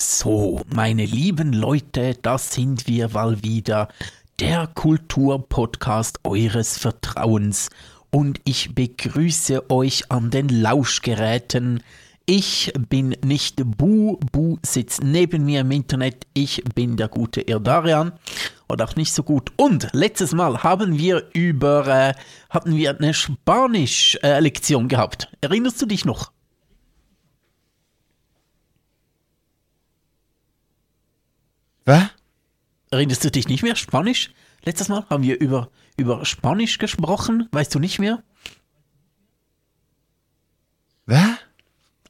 So, meine lieben Leute, das sind wir mal wieder, der Kulturpodcast eures Vertrauens. Und ich begrüße euch an den Lauschgeräten. Ich bin nicht Bu, Bu sitzt neben mir im Internet. Ich bin der gute Irdarian. Oder auch nicht so gut. Und letztes Mal haben wir über, äh, hatten wir eine Spanisch-Lektion äh, gehabt. Erinnerst du dich noch? Was? Erinnerst du dich nicht mehr? Spanisch? Letztes Mal haben wir über, über Spanisch gesprochen. Weißt du nicht mehr? Was?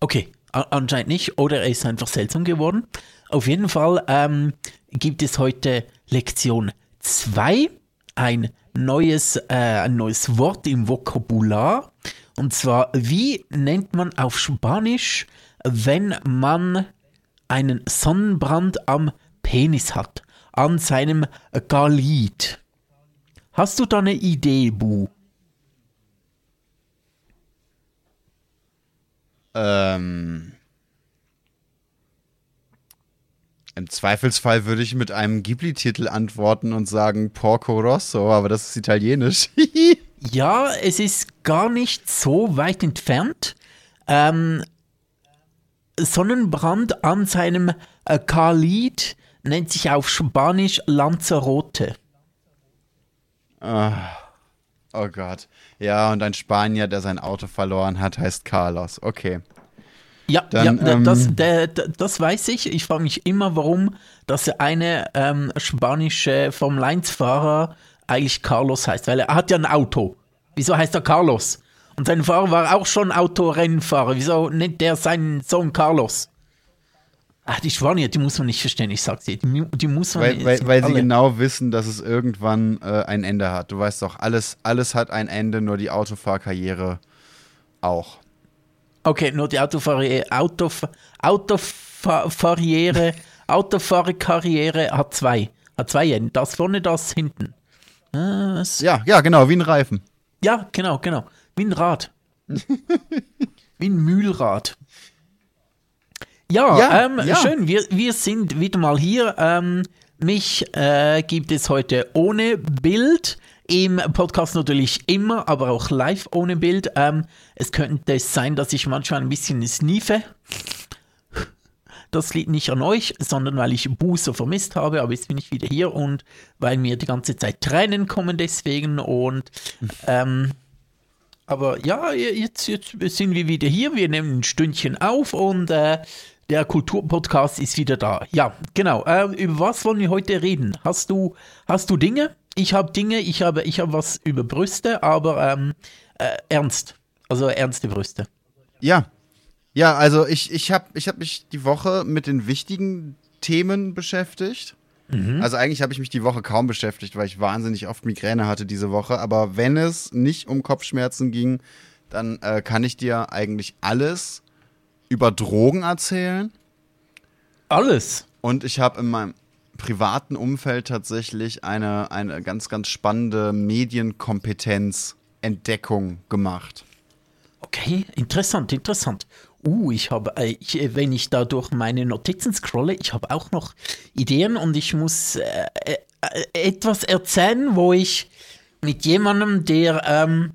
Okay, anscheinend nicht. Oder er ist einfach seltsam geworden. Auf jeden Fall ähm, gibt es heute Lektion 2. Ein neues, äh, ein neues Wort im Vokabular. Und zwar, wie nennt man auf Spanisch, wenn man einen Sonnenbrand am Penis hat, an seinem Galit. Hast du da eine Idee, Bu? Ähm. Im Zweifelsfall würde ich mit einem Ghibli-Titel antworten und sagen Porco Rosso, aber das ist italienisch. ja, es ist gar nicht so weit entfernt. Ähm, Sonnenbrand an seinem äh, Khalid nennt sich auf Spanisch Lanzarote. Oh, oh Gott. Ja, und ein Spanier, der sein Auto verloren hat, heißt Carlos. Okay. Ja, Dann, ja ähm, das, der, das weiß ich. Ich frage mich immer, warum dass eine ähm, spanische Formel 1-Fahrer eigentlich Carlos heißt, weil er hat ja ein Auto. Wieso heißt er Carlos? Und sein Fahrer war auch schon Autorennfahrer. Wieso nennt der seinen Sohn Carlos? Ach, die Spanier, die muss man nicht verstehen, ich sag's dir. Die, die muss man Weil, weil, weil sie genau wissen, dass es irgendwann äh, ein Ende hat. Du weißt doch, alles, alles hat ein Ende, nur die Autofahrkarriere auch. Okay, nur die Autofahrkarriere, Autof Autofahrkarriere, Autofahrkarriere hat zwei. Hat zwei Enden. Das vorne, das hinten. Das ja, ja, genau, wie ein Reifen. Ja, genau, genau. Wie ein Rad. wie ein Mühlrad. Ja, ja, ähm, ja, schön. Wir, wir sind wieder mal hier. Ähm, mich äh, gibt es heute ohne Bild. Im Podcast natürlich immer, aber auch live ohne Bild. Ähm, es könnte sein, dass ich manchmal ein bisschen sniefe. Das liegt nicht an euch, sondern weil ich Buße vermisst habe, aber jetzt bin ich wieder hier und weil mir die ganze Zeit Tränen kommen deswegen und ähm, aber ja, jetzt, jetzt sind wir wieder hier, wir nehmen ein Stündchen auf und äh, der Kulturpodcast ist wieder da. Ja, genau. Äh, über was wollen wir heute reden? Hast du, hast du Dinge? Ich habe Dinge, ich habe, ich habe was über Brüste, aber ähm, äh, ernst. Also ernste Brüste. Ja. Ja, also ich, ich habe ich hab mich die Woche mit den wichtigen Themen beschäftigt. Mhm. Also eigentlich habe ich mich die Woche kaum beschäftigt, weil ich wahnsinnig oft Migräne hatte diese Woche. Aber wenn es nicht um Kopfschmerzen ging, dann äh, kann ich dir eigentlich alles über Drogen erzählen. Alles. Und ich habe in meinem privaten Umfeld tatsächlich eine, eine ganz, ganz spannende Medienkompetenz-Entdeckung gemacht. Okay, interessant, interessant. Uh, ich habe, äh, ich, wenn ich da durch meine Notizen scrolle, ich habe auch noch Ideen und ich muss äh, äh, etwas erzählen, wo ich mit jemandem, der, ähm,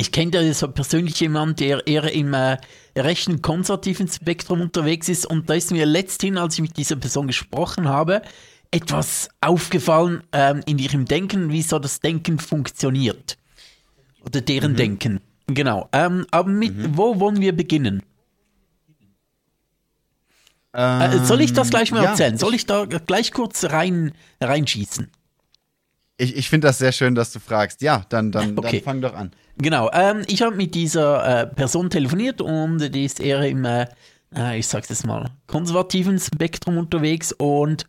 ich kenne ja so persönlich jemanden, der eher im äh, rechten konservativen Spektrum unterwegs ist. Und da ist mir letzthin, als ich mit dieser Person gesprochen habe, etwas aufgefallen ähm, in ihrem Denken, wie so das Denken funktioniert. Oder deren mhm. Denken. Genau. Ähm, aber mit, mhm. wo wollen wir beginnen? Ähm, äh, soll ich das gleich mal ja, erzählen? Soll ich da gleich kurz rein, reinschießen? Ich, ich finde das sehr schön, dass du fragst. Ja, dann, dann, okay. dann fang doch an. Genau, ähm, ich habe mit dieser äh, Person telefoniert und die ist eher im, äh, äh ich sag's jetzt mal, konservativen Spektrum unterwegs und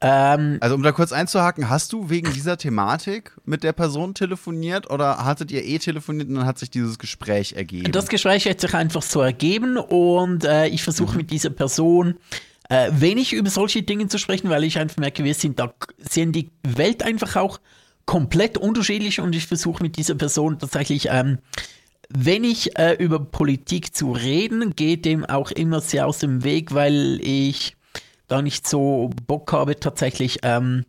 ähm, also um da kurz einzuhaken, hast du wegen dieser Thematik mit der Person telefoniert oder hattet ihr eh telefoniert und dann hat sich dieses Gespräch ergeben? Das Gespräch hat sich einfach so ergeben und äh, ich versuche mhm. mit dieser Person äh, wenig über solche Dinge zu sprechen, weil ich einfach merke, wir sind da, sehen die Welt einfach auch komplett unterschiedlich und ich versuche mit dieser Person tatsächlich ähm, wenn ich äh, über Politik zu reden, geht dem auch immer sehr aus dem Weg, weil ich da nicht so Bock habe, tatsächlich ähm,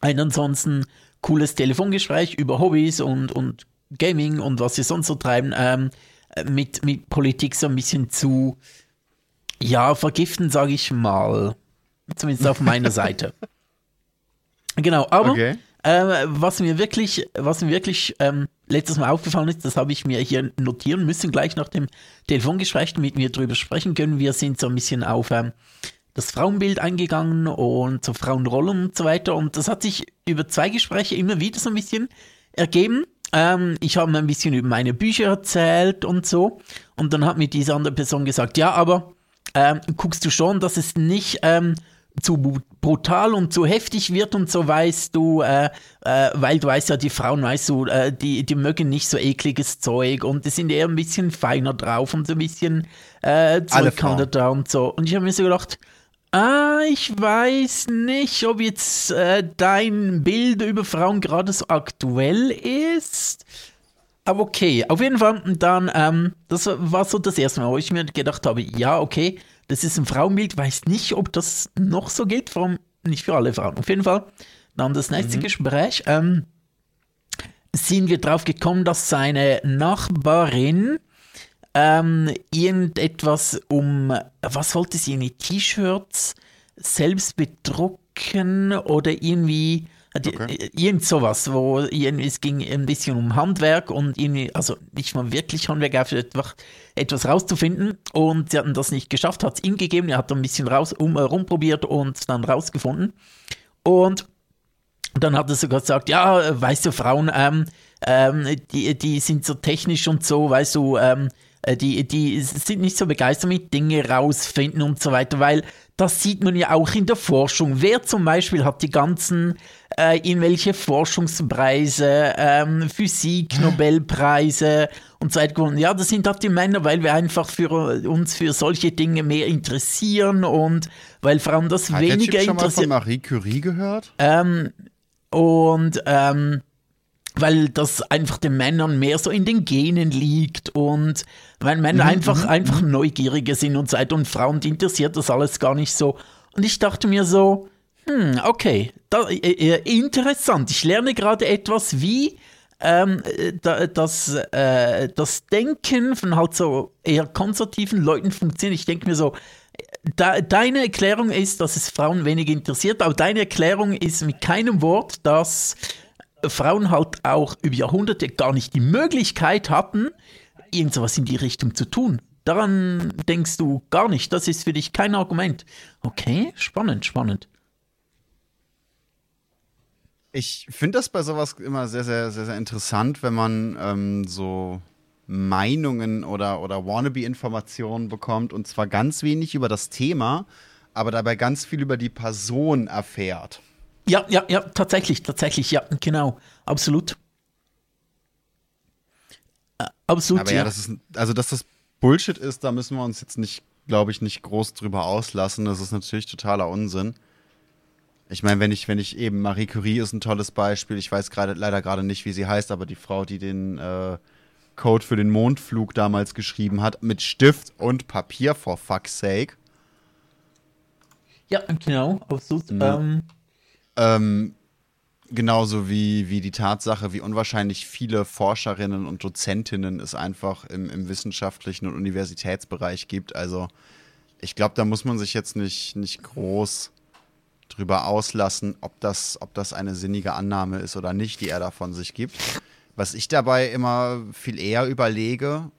ein ansonsten cooles Telefongespräch über Hobbys und, und Gaming und was sie sonst so treiben, ähm, mit, mit Politik so ein bisschen zu, ja, vergiften, sage ich mal. Zumindest auf meiner Seite. Genau, aber okay. äh, was mir wirklich, was mir wirklich ähm, letztes Mal aufgefallen ist, das habe ich mir hier notieren müssen, gleich nach dem Telefongespräch, damit wir drüber sprechen können. Wir sind so ein bisschen auf ähm, das Frauenbild eingegangen und so Frauenrollen und so weiter. Und das hat sich über zwei Gespräche immer wieder so ein bisschen ergeben. Ähm, ich habe ein bisschen über meine Bücher erzählt und so. Und dann hat mir diese andere Person gesagt, ja, aber ähm, guckst du schon, dass es nicht ähm, zu brutal und zu heftig wird und so weißt du, äh, äh, weil du weißt ja, die Frauen, weißt du, äh, die, die mögen nicht so ekliges Zeug und die sind eher ein bisschen feiner drauf und so ein bisschen äh, da und so. Und ich habe mir so gedacht, Ah, ich weiß nicht, ob jetzt äh, dein Bild über Frauen gerade so aktuell ist. Aber okay, auf jeden Fall, dann, ähm, das war so das erste Mal, wo ich mir gedacht habe, ja, okay, das ist ein Frauenbild, weiß nicht, ob das noch so gilt, allem nicht für alle Frauen. Auf jeden Fall, dann das nächste mhm. Gespräch, ähm, sind wir drauf gekommen, dass seine Nachbarin ähm, irgendetwas um, was wollte sie, eine T-Shirts selbst bedrucken oder irgendwie, okay. Äh, irgend sowas, wo irgendwie, es ging ein bisschen um Handwerk und irgendwie, also nicht mal wirklich Handwerk, einfach etwas rauszufinden und sie hatten das nicht geschafft, hat es ihm gegeben, er hat ein bisschen raus, um, rumprobiert und dann rausgefunden und dann hat er sogar gesagt, ja, weißt du, Frauen, ähm, ähm, die, die sind so technisch und so, weißt du, ähm, äh, die, die sind nicht so begeistert mit Dinge rausfinden und so weiter, weil das sieht man ja auch in der Forschung. Wer zum Beispiel hat die ganzen äh, irgendwelche Forschungspreise, ähm, Physik, Nobelpreise und so weiter gewonnen? Ja, das sind halt die Männer, weil wir einfach für uns für solche Dinge mehr interessieren und weil Frauen das hat weniger interessiert. Hast du schon mal von Marie Curie gehört? Ähm, und ähm, weil das einfach den Männern mehr so in den Genen liegt und weil Männer mhm, einfach, mhm, einfach mhm. neugieriger sind und so weiter und Frauen, die interessiert das alles gar nicht so. Und ich dachte mir so, hm, okay, da, äh, äh interessant. Ich lerne gerade etwas, wie ähm, da, das, äh, das Denken von halt so eher konservativen Leuten funktioniert. Ich denke mir so, da, deine Erklärung ist, dass es Frauen wenig interessiert, aber deine Erklärung ist mit keinem Wort, dass Frauen halt auch über Jahrhunderte gar nicht die Möglichkeit hatten, irgendwas in die Richtung zu tun. Daran denkst du gar nicht. Das ist für dich kein Argument. Okay, spannend, spannend. Ich finde das bei sowas immer sehr, sehr, sehr, sehr interessant, wenn man ähm, so Meinungen oder, oder Wannabe-Informationen bekommt und zwar ganz wenig über das Thema, aber dabei ganz viel über die Person erfährt. Ja, ja, ja, tatsächlich, tatsächlich, ja, genau, absolut. Äh, absolut. Aber ja, ja, das ist, also dass das Bullshit ist, da müssen wir uns jetzt nicht, glaube ich, nicht groß drüber auslassen. Das ist natürlich totaler Unsinn. Ich meine, wenn ich, wenn ich eben, Marie Curie ist ein tolles Beispiel, ich weiß gerade leider gerade nicht, wie sie heißt, aber die Frau, die den äh, Code für den Mondflug damals geschrieben hat, mit Stift und Papier, for fuck's sake. Ja, genau, absolut. Ja. Ähm, ähm, genauso wie, wie die Tatsache, wie unwahrscheinlich viele Forscherinnen und Dozentinnen es einfach im, im wissenschaftlichen und Universitätsbereich gibt. Also ich glaube, da muss man sich jetzt nicht, nicht groß drüber auslassen, ob das, ob das eine sinnige Annahme ist oder nicht, die er da von sich gibt. Was ich dabei immer viel eher überlege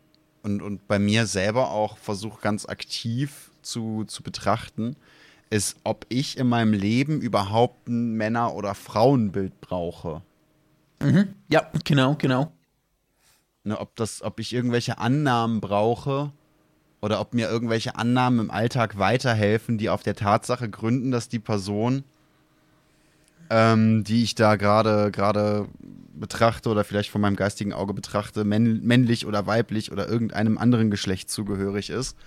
und, und bei mir selber auch versuche ganz aktiv zu, zu betrachten, ist, ob ich in meinem Leben überhaupt ein Männer- oder Frauenbild brauche. Mhm. Ja, genau, genau. Ne, ob, das, ob ich irgendwelche Annahmen brauche oder ob mir irgendwelche Annahmen im Alltag weiterhelfen, die auf der Tatsache gründen, dass die Person, ähm, die ich da gerade gerade betrachte oder vielleicht von meinem geistigen Auge betrachte, männlich oder weiblich oder irgendeinem anderen Geschlecht zugehörig ist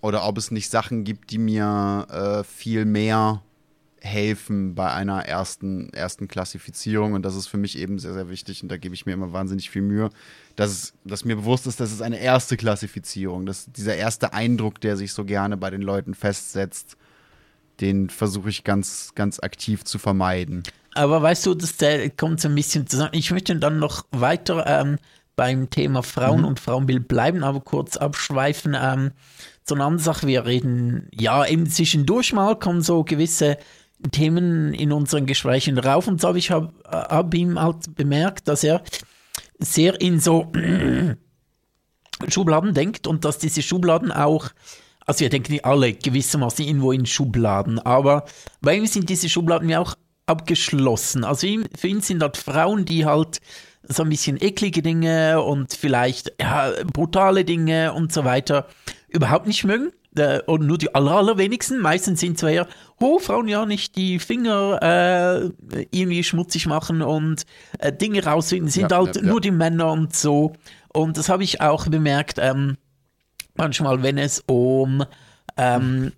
oder ob es nicht Sachen gibt, die mir äh, viel mehr helfen bei einer ersten, ersten Klassifizierung. Und das ist für mich eben sehr, sehr wichtig. Und da gebe ich mir immer wahnsinnig viel Mühe, dass, es, dass mir bewusst ist, dass es eine erste Klassifizierung, dass dieser erste Eindruck, der sich so gerne bei den Leuten festsetzt, den versuche ich ganz, ganz aktiv zu vermeiden. Aber weißt du, das kommt so ein bisschen zusammen. Ich möchte dann noch weiter ähm, beim Thema Frauen mhm. und Frauenbild bleiben, aber kurz abschweifen. Ähm, so eine andere Sache, wir reden, ja, eben zwischendurch mal kommen so gewisse Themen in unseren Gesprächen rauf und so habe ich hab, hab ihm halt bemerkt, dass er sehr in so Schubladen denkt und dass diese Schubladen auch, also wir denken nicht alle gewissermaßen irgendwo in Schubladen, aber bei ihm sind diese Schubladen ja auch abgeschlossen. Also für ihn sind halt Frauen, die halt so ein bisschen eklige Dinge und vielleicht ja, brutale Dinge und so weiter überhaupt nicht mögen. Äh, und nur die aller, allerwenigsten. Meistens sind zwar eher, oh, Frauen ja nicht die Finger äh, irgendwie schmutzig machen und äh, Dinge rausfinden, sind ja, halt ja, ja. nur die Männer und so. Und das habe ich auch bemerkt, ähm, manchmal, wenn es um, ähm,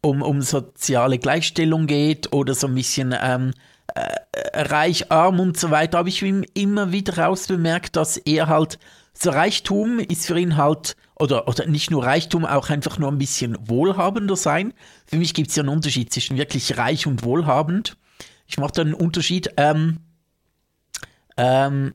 um, um soziale Gleichstellung geht oder so ein bisschen ähm, äh, reich, arm und so weiter, habe ich ihm immer wieder rausbemerkt, dass er halt, so Reichtum ist für ihn halt oder, oder nicht nur Reichtum, auch einfach nur ein bisschen wohlhabender sein. Für mich gibt es ja einen Unterschied zwischen wirklich reich und wohlhabend. Ich mache da einen Unterschied. Ähm, ähm,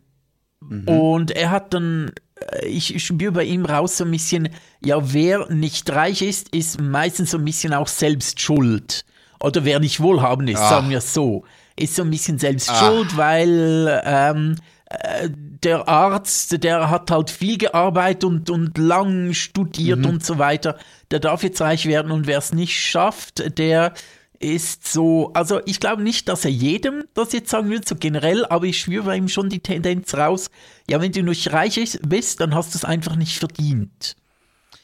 mhm. Und er hat dann, äh, ich spüre bei ihm raus so ein bisschen, ja, wer nicht reich ist, ist meistens so ein bisschen auch selbst schuld. Oder wer nicht wohlhabend ist, Ach. sagen wir so, ist so ein bisschen selbst Ach. schuld, weil ähm, äh, der Arzt, der hat halt viel gearbeitet und, und lang studiert mhm. und so weiter, der darf jetzt reich werden und wer es nicht schafft, der ist so, also ich glaube nicht, dass er jedem das jetzt sagen will, so generell, aber ich spüre bei ihm schon die Tendenz raus, ja, wenn du nicht reich bist, dann hast du es einfach nicht verdient.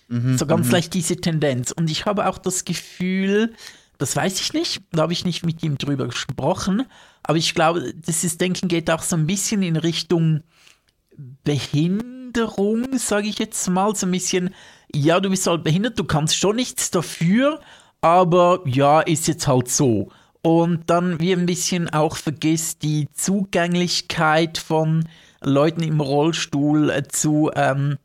Mhm, so ganz mhm. leicht diese Tendenz. Und ich habe auch das Gefühl, das weiß ich nicht, da habe ich nicht mit ihm drüber gesprochen, aber ich glaube, das Denken geht auch so ein bisschen in Richtung Behinderung, sage ich jetzt mal, so ein bisschen, ja, du bist halt behindert, du kannst schon nichts dafür, aber ja, ist jetzt halt so. Und dann wie ein bisschen auch vergisst die Zugänglichkeit von Leuten im Rollstuhl äh, zu ähm,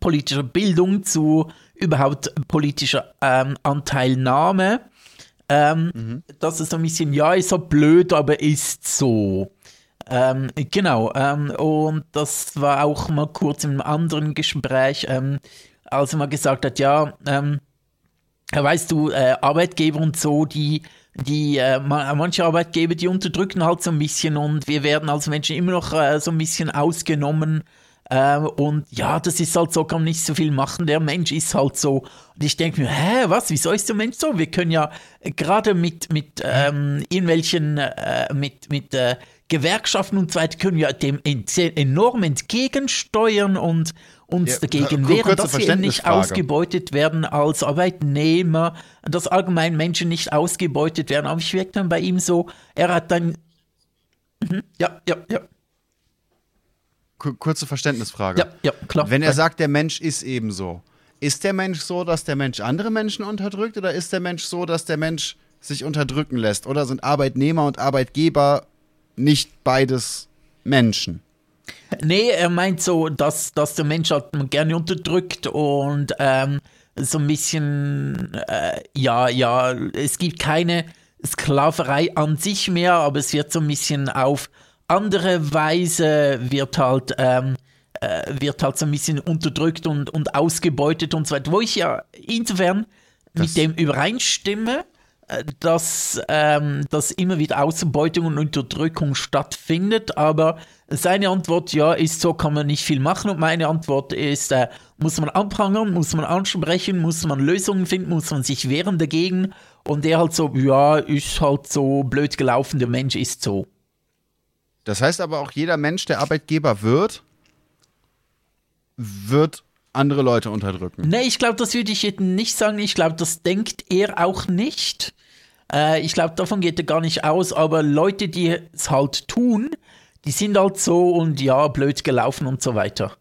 politischer Bildung, zu überhaupt politischer ähm, Anteilnahme. Ähm, mhm. Das ist so ein bisschen, ja, ist so blöd, aber ist so. Ähm, genau, ähm, und das war auch mal kurz im anderen Gespräch, ähm, als mal gesagt hat, ja, ähm, weißt du, äh, Arbeitgeber und so, die, die, äh, manche Arbeitgeber, die unterdrücken halt so ein bisschen und wir werden als Menschen immer noch äh, so ein bisschen ausgenommen ähm, und ja, das ist halt so, kann man nicht so viel machen. Der Mensch ist halt so. Und ich denke mir, hä, was, wieso ist der Mensch so? Wir können ja gerade mit, mit ähm, irgendwelchen, äh, mit, mit äh, Gewerkschaften und so weiter, können wir dem enorm entgegensteuern und uns ja, dagegen wehren, dass wir nicht ausgebeutet werden als Arbeitnehmer, dass allgemein Menschen nicht ausgebeutet werden. Aber ich wirke dann bei ihm so, er hat dann. Mhm, ja, ja, ja kurze Verständnisfrage. Ja, ja, klar. Wenn er sagt, der Mensch ist eben so, ist der Mensch so, dass der Mensch andere Menschen unterdrückt oder ist der Mensch so, dass der Mensch sich unterdrücken lässt? Oder sind Arbeitnehmer und Arbeitgeber nicht beides Menschen? Nee, er meint so, dass, dass der Mensch halt gerne unterdrückt und ähm, so ein bisschen, äh, ja, ja, es gibt keine Sklaverei an sich mehr, aber es wird so ein bisschen auf andere Weise wird halt, ähm, äh, wird halt so ein bisschen unterdrückt und, und ausgebeutet und so weiter. Wo ich ja insofern das mit dem übereinstimme, äh, dass, ähm, dass immer wieder Ausbeutung und Unterdrückung stattfindet, aber seine Antwort, ja, ist so, kann man nicht viel machen und meine Antwort ist, äh, muss man abprangern, muss man ansprechen, muss man Lösungen finden, muss man sich wehren dagegen und er halt so, ja, ist halt so blöd gelaufen, der Mensch ist so. Das heißt aber auch, jeder Mensch, der Arbeitgeber wird, wird andere Leute unterdrücken. Nee, ich glaube, das würde ich jetzt nicht sagen. Ich glaube, das denkt er auch nicht. Äh, ich glaube, davon geht er gar nicht aus. Aber Leute, die es halt tun, die sind halt so und ja, blöd gelaufen und so weiter.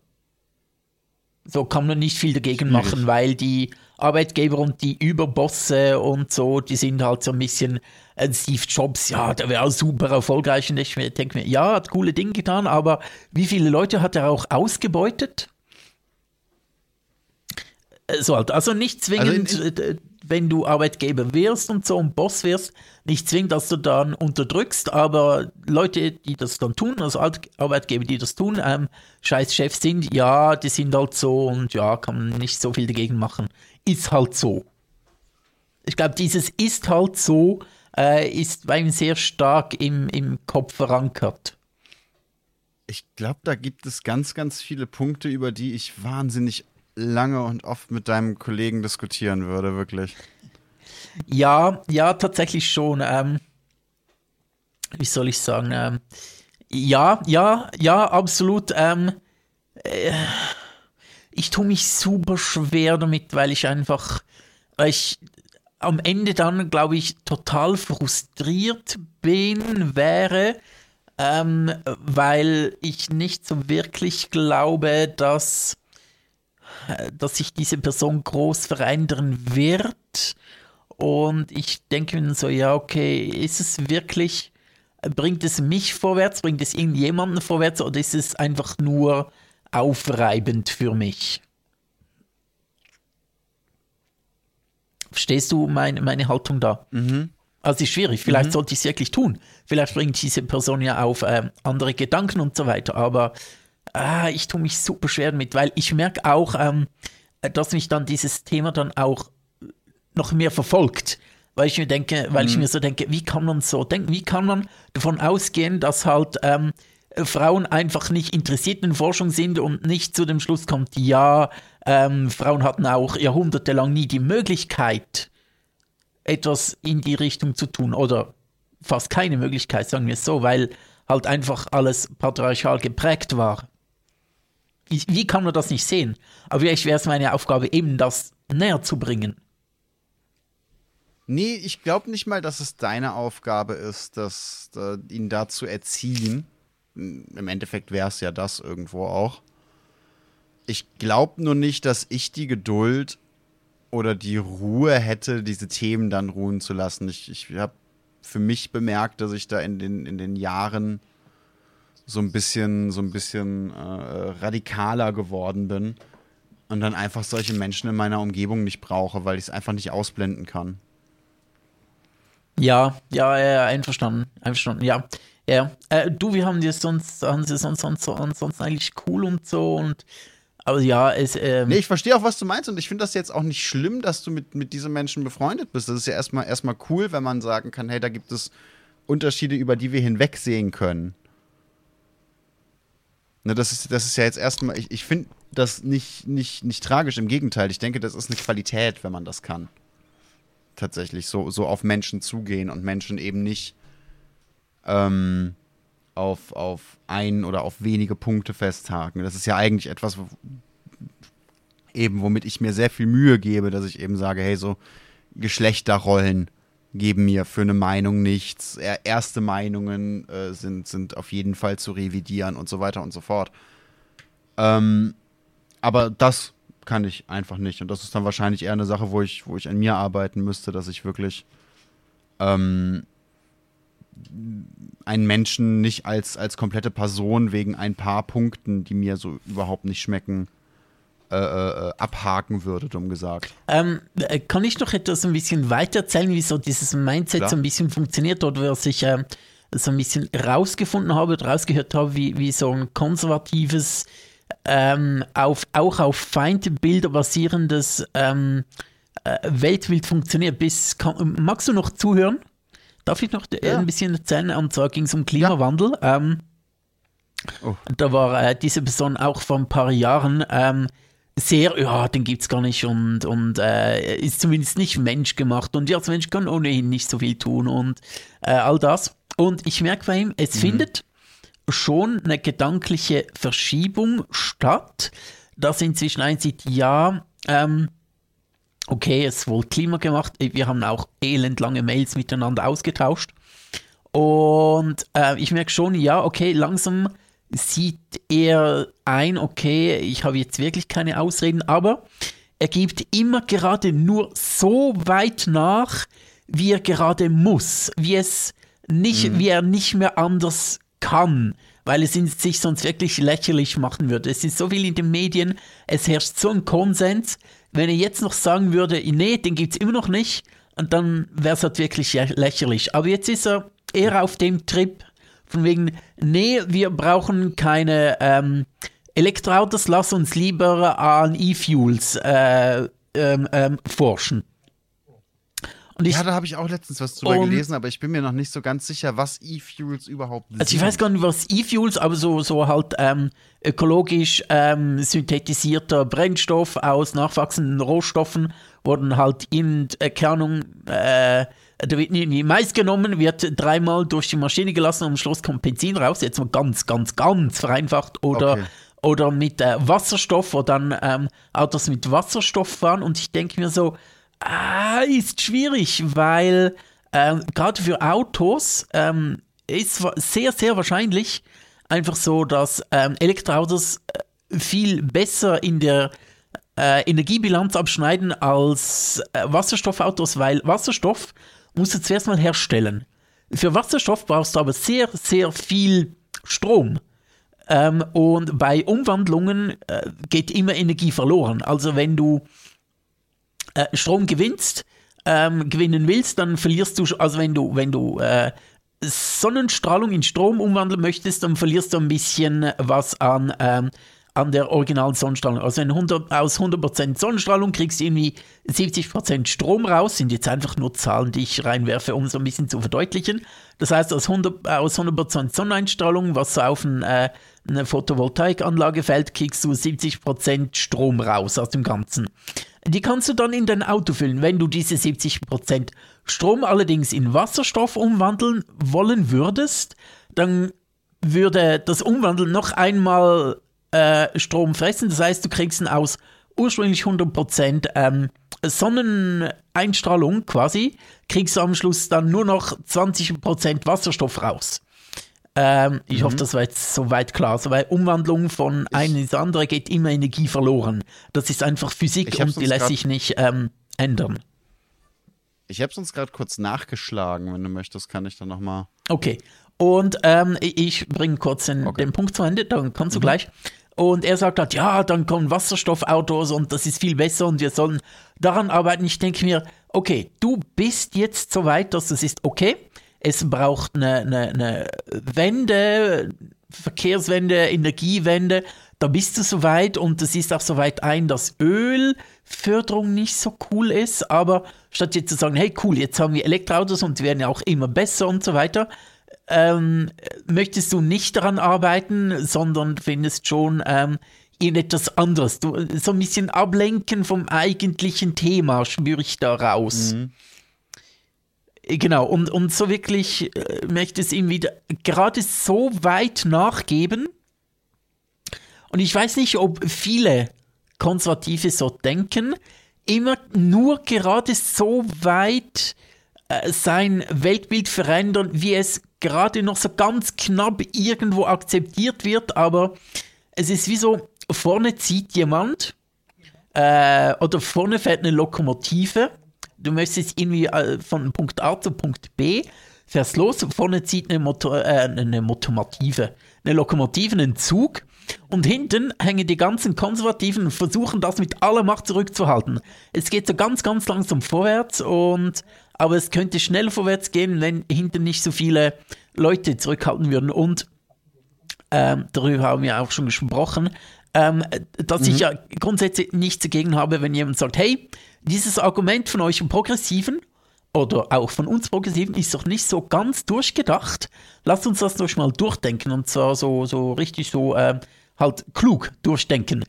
So kann man nicht viel dagegen machen, weil die Arbeitgeber und die Überbosse und so, die sind halt so ein bisschen äh, Steve Jobs, ja, der wäre super erfolgreich und ich denke mir, ja, hat coole Dinge getan, aber wie viele Leute hat er auch ausgebeutet? Äh, so halt, also nicht zwingend, also in, wenn du Arbeitgeber wirst und so und Boss wirst, nicht zwingend, dass du dann unterdrückst, aber Leute, die das dann tun, also Arbeitgeber, die das tun, ähm, scheiß Chefs sind, ja, die sind halt so und ja, kann man nicht so viel dagegen machen. Ist halt so. Ich glaube, dieses ist halt so äh, ist bei ihm sehr stark im, im Kopf verankert. Ich glaube, da gibt es ganz, ganz viele Punkte, über die ich wahnsinnig lange und oft mit deinem Kollegen diskutieren würde, wirklich. Ja, ja, tatsächlich schon. Ähm, wie soll ich sagen? Ähm, ja, ja, ja, absolut. Ähm, äh, ich tue mich super schwer damit, weil ich einfach, weil ich am Ende dann, glaube ich, total frustriert bin, wäre, ähm, weil ich nicht so wirklich glaube, dass dass sich diese Person groß verändern wird. Und ich denke mir so, ja, okay, ist es wirklich, bringt es mich vorwärts, bringt es irgendjemanden vorwärts oder ist es einfach nur aufreibend für mich? Verstehst du mein, meine Haltung da? Mhm. Also ist schwierig, vielleicht mhm. sollte ich es wirklich tun. Vielleicht bringt diese Person ja auf äh, andere Gedanken und so weiter, aber ah, ich tue mich super schwer damit, weil ich merke auch, ähm, dass mich dann dieses Thema dann auch noch mehr verfolgt. Weil ich mir denke, weil mhm. ich mir so denke, wie kann man so denken, wie kann man davon ausgehen, dass halt ähm, Frauen einfach nicht interessiert in Forschung sind und nicht zu dem Schluss kommt, ja, ähm, Frauen hatten auch jahrhundertelang nie die Möglichkeit, etwas in die Richtung zu tun oder fast keine Möglichkeit, sagen wir es so, weil halt einfach alles patriarchal geprägt war. Wie, wie kann man das nicht sehen? Aber vielleicht wäre es meine Aufgabe, eben das näher zu bringen. Nee, ich glaube nicht mal, dass es deine Aufgabe ist, das, äh, ihn da zu erziehen. Im Endeffekt wäre es ja das irgendwo auch. Ich glaube nur nicht, dass ich die Geduld oder die Ruhe hätte, diese Themen dann ruhen zu lassen. Ich, ich habe für mich bemerkt, dass ich da in den, in den Jahren so ein bisschen, so ein bisschen äh, radikaler geworden bin und dann einfach solche Menschen in meiner Umgebung nicht brauche, weil ich es einfach nicht ausblenden kann. Ja, ja, ja, einverstanden, einverstanden, ja. Ja, äh, du, wir haben dir sonst, haben sie sonst, sonst, sonst eigentlich cool und so und aber ja, es. Ähm nee, ich verstehe auch, was du meinst und ich finde das jetzt auch nicht schlimm, dass du mit, mit diesen Menschen befreundet bist. Das ist ja erstmal, erstmal cool, wenn man sagen kann, hey, da gibt es Unterschiede, über die wir hinwegsehen können. Ne, das, ist, das ist ja jetzt erstmal, ich, ich finde das nicht, nicht, nicht tragisch, im Gegenteil. Ich denke, das ist eine Qualität, wenn man das kann. Tatsächlich, so, so auf Menschen zugehen und Menschen eben nicht ähm, auf, auf ein oder auf wenige Punkte festhaken. Das ist ja eigentlich etwas, wo, eben womit ich mir sehr viel Mühe gebe, dass ich eben sage, hey, so Geschlechterrollen geben mir für eine Meinung nichts. Erste Meinungen äh, sind, sind auf jeden Fall zu revidieren und so weiter und so fort. Ähm, aber das kann ich einfach nicht. Und das ist dann wahrscheinlich eher eine Sache, wo ich, wo ich an mir arbeiten müsste, dass ich wirklich ähm, einen Menschen nicht als, als komplette Person wegen ein paar Punkten, die mir so überhaupt nicht schmecken, äh, äh, abhaken würde, dumm gesagt. Ähm, äh, kann ich noch etwas ein bisschen weiter erzählen, wie so dieses Mindset Klar. so ein bisschen funktioniert oder was ich äh, so ein bisschen rausgefunden habe oder rausgehört habe, wie, wie so ein konservatives, ähm, auf, auch auf Feindbilder basierendes ähm, äh, Weltbild funktioniert. Bis, kann, magst du noch zuhören? Darf ich noch ja. ein bisschen erzählen? Und zwar ging es um Klimawandel. Ja. Ähm, oh. Da war äh, diese Person auch vor ein paar Jahren ähm, sehr, ja, den gibt es gar nicht und, und äh, ist zumindest nicht menschgemacht und wir als Mensch können ohnehin nicht so viel tun und äh, all das. Und ich merke bei ihm, es mhm. findet schon eine gedankliche Verschiebung statt, dass inzwischen einsieht, ja, ähm, okay, es wohl Klima gemacht, wir haben auch elendlange Mails miteinander ausgetauscht und äh, ich merke schon, ja, okay, langsam sieht er ein, okay, ich habe jetzt wirklich keine Ausreden, aber er gibt immer gerade nur so weit nach, wie er gerade muss, wie es nicht, mhm. wie er nicht mehr anders kann, weil es sich sonst wirklich lächerlich machen würde. Es ist so viel in den Medien, es herrscht so ein Konsens. Wenn er jetzt noch sagen würde, nee, den gibt es immer noch nicht, und dann wäre es halt wirklich lächerlich. Aber jetzt ist er eher auf dem Trip, von wegen, nee, wir brauchen keine ähm, Elektroautos, lass uns lieber an E-Fuels äh, ähm, ähm, forschen. Ich, ja, da habe ich auch letztens was drüber um, gelesen, aber ich bin mir noch nicht so ganz sicher, was E-Fuels überhaupt sind. Also ich weiß gar nicht, was E-Fuels, aber so, so halt ähm, ökologisch ähm, synthetisierter Brennstoff aus nachwachsenden Rohstoffen wurden halt in Kernung, äh, da wird irgendwie Mais genommen, wird dreimal durch die Maschine gelassen und am Schluss kommt Benzin raus, jetzt mal ganz, ganz, ganz vereinfacht oder okay oder mit äh, Wasserstoff, wo dann ähm, Autos mit Wasserstoff fahren. Und ich denke mir so, ah, ist schwierig, weil ähm, gerade für Autos ähm, ist sehr, sehr wahrscheinlich einfach so, dass ähm, Elektroautos äh, viel besser in der äh, Energiebilanz abschneiden als äh, Wasserstoffautos, weil Wasserstoff musst du zuerst mal herstellen. Für Wasserstoff brauchst du aber sehr, sehr viel Strom. Ähm, und bei Umwandlungen äh, geht immer Energie verloren. Also wenn du äh, Strom gewinnst, ähm, gewinnen willst, dann verlierst du, also wenn du, wenn du äh, Sonnenstrahlung in Strom umwandeln möchtest, dann verlierst du ein bisschen was an, ähm, an der originalen Sonnenstrahlung. Also wenn 100, aus 100% Sonnenstrahlung kriegst du irgendwie 70% Strom raus, sind jetzt einfach nur Zahlen, die ich reinwerfe, um so ein bisschen zu verdeutlichen. Das heißt, aus 100%, aus 100 Sonneneinstrahlung, was auf ein, äh, eine Photovoltaikanlage fällt, kriegst du 70% Strom raus aus dem Ganzen. Die kannst du dann in dein Auto füllen. Wenn du diese 70% Strom allerdings in Wasserstoff umwandeln wollen würdest, dann würde das Umwandeln noch einmal äh, Strom fressen. Das heißt, du kriegst aus ursprünglich 100% ähm, Sonneneinstrahlung quasi, kriegst du am Schluss dann nur noch 20% Wasserstoff raus. Ähm, ich mhm. hoffe, das war jetzt soweit klar. Also bei Umwandlung von einem ins andere geht immer Energie verloren. Das ist einfach Physik und die lässt sich nicht ähm, ändern. Ich habe es uns gerade kurz nachgeschlagen. Wenn du möchtest, kann ich dann nochmal. Okay. Und ähm, ich bringe kurz den, okay. den, Punkt zu Ende, dann kannst du mhm. gleich. Und er sagt halt, ja, dann kommen Wasserstoffautos und das ist viel besser und wir sollen daran arbeiten. Ich denke mir, okay, du bist jetzt so weit, dass das ist okay es braucht eine, eine, eine Wende, Verkehrswende, Energiewende. Da bist du soweit und es ist auch soweit ein, dass Ölförderung nicht so cool ist. Aber statt jetzt zu sagen, hey cool, jetzt haben wir Elektroautos und die werden ja auch immer besser und so weiter, ähm, möchtest du nicht daran arbeiten, sondern findest schon ähm, etwas anderes. Du, so ein bisschen ablenken vom eigentlichen Thema spüre ich da raus. Mhm. Genau, und, und so wirklich äh, möchte es ihm wieder gerade so weit nachgeben. Und ich weiß nicht, ob viele Konservative so denken, immer nur gerade so weit äh, sein Weltbild verändern, wie es gerade noch so ganz knapp irgendwo akzeptiert wird, aber es ist wie so, vorne zieht jemand äh, oder vorne fährt eine Lokomotive du möchtest irgendwie äh, von Punkt A zu Punkt B, fährst los, vorne zieht eine, Motor, äh, eine Motomotive, eine Lokomotive, einen Zug und hinten hängen die ganzen Konservativen und versuchen das mit aller Macht zurückzuhalten. Es geht so ganz, ganz langsam vorwärts und aber es könnte schnell vorwärts gehen, wenn hinten nicht so viele Leute zurückhalten würden und ähm, darüber haben wir auch schon gesprochen, ähm, dass mhm. ich ja grundsätzlich nichts dagegen habe, wenn jemand sagt, hey, dieses Argument von euch Progressiven oder auch von uns Progressiven ist doch nicht so ganz durchgedacht. Lasst uns das doch mal durchdenken und zwar so, so richtig so äh, halt klug durchdenken.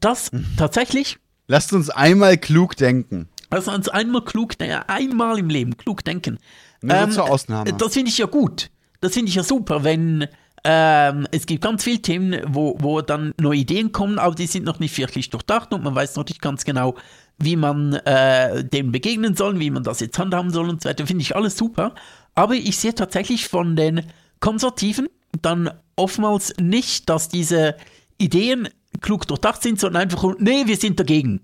Das mhm. tatsächlich. Lasst uns einmal klug denken. Lasst uns einmal klug denken, einmal im Leben klug denken. Nur ähm, zur Ausnahme. Das finde ich ja gut. Das finde ich ja super, wenn ähm, es gibt ganz viele Themen, wo, wo dann neue Ideen kommen, aber die sind noch nicht wirklich durchdacht und man weiß noch nicht ganz genau, wie man äh, dem begegnen soll, wie man das jetzt handhaben soll und so weiter, finde ich alles super. Aber ich sehe tatsächlich von den Konservativen dann oftmals nicht, dass diese Ideen klug durchdacht sind, sondern einfach, nee, wir sind dagegen.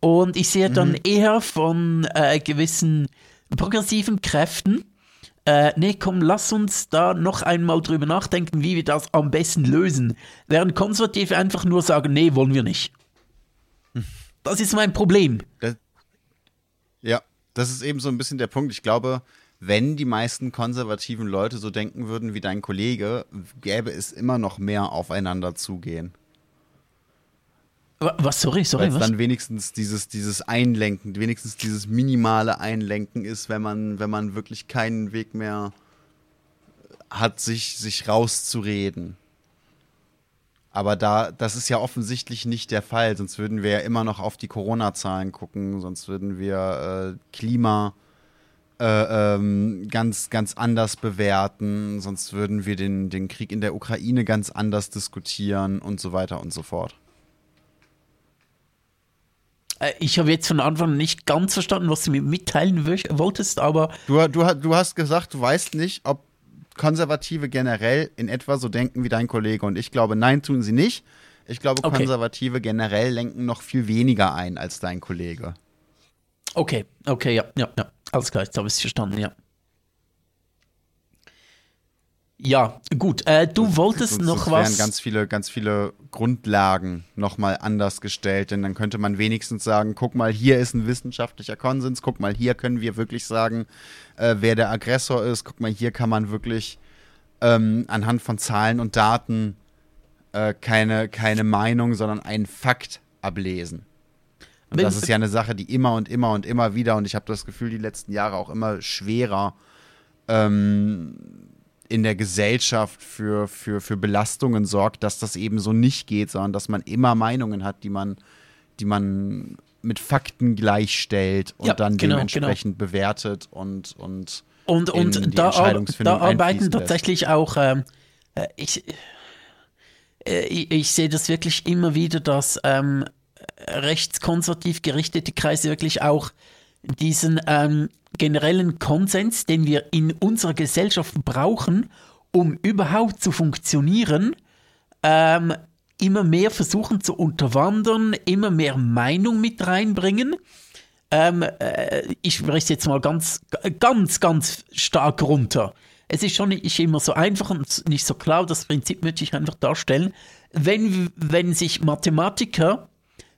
Und ich sehe dann eher von äh, gewissen progressiven Kräften, äh, nee, komm, lass uns da noch einmal drüber nachdenken, wie wir das am besten lösen. Während Konservative einfach nur sagen, nee, wollen wir nicht. Das ist mein Problem. Das, ja, das ist eben so ein bisschen der Punkt. Ich glaube, wenn die meisten konservativen Leute so denken würden wie dein Kollege, gäbe es immer noch mehr aufeinander zugehen. Was, sorry, sorry, Weil was? dann wenigstens dieses, dieses Einlenken, wenigstens dieses minimale Einlenken ist, wenn man, wenn man wirklich keinen Weg mehr hat, sich, sich rauszureden. Aber da, das ist ja offensichtlich nicht der Fall, sonst würden wir ja immer noch auf die Corona-Zahlen gucken, sonst würden wir äh, Klima äh, ähm, ganz, ganz anders bewerten, sonst würden wir den, den Krieg in der Ukraine ganz anders diskutieren und so weiter und so fort. Äh, Ich habe jetzt von Anfang an nicht ganz verstanden, was du mir mitteilen wolltest, aber Du, du, du hast gesagt, du weißt nicht, ob Konservative generell in etwa so denken wie dein Kollege. Und ich glaube, nein, tun sie nicht. Ich glaube, Okay. Konservative generell lenken noch viel weniger ein als dein Kollege. okay, okay, ja, ja, ja. Alles klar, jetzt habe ich es verstanden, ja. Ja, gut. Äh, du wolltest Sonst- noch sonst wären was. ganz viele, ganz viele Grundlagen nochmal anders gestellt, denn dann könnte man wenigstens sagen, guck mal, hier ist ein wissenschaftlicher Konsens, guck mal, hier können wir wirklich sagen, äh, wer der Aggressor ist, guck mal, hier kann man wirklich ähm, anhand von Zahlen und Daten äh, keine, keine Meinung, sondern einen Fakt ablesen. Und das ist ja eine Sache, die immer und immer und immer wieder, und ich habe das Gefühl, die letzten Jahre auch immer schwerer ähm, in der Gesellschaft für, für, für Belastungen sorgt, dass das eben so nicht geht, sondern dass man immer Meinungen hat, die man, die man mit Fakten gleichstellt und Ja, dann genau, dementsprechend bewertet und, und Und, und da, da arbeiten einfließen lässt. tatsächlich auch, ähm, äh, ich, äh, ich, ich sehe das wirklich immer wieder, dass ähm, rechtskonservativ gerichtete Kreise wirklich auch diesen ähm, generellen Konsens, den wir in unserer Gesellschaft brauchen, um überhaupt zu funktionieren, ähm, immer mehr versuchen zu unterwandern, immer mehr Meinung mit reinbringen. Ähm, äh, ich spreche jetzt mal ganz, ganz, ganz stark runter. Es ist schon nicht immer so einfach und nicht so klar. Das Prinzip möchte ich einfach darstellen. Wenn, wenn sich Mathematiker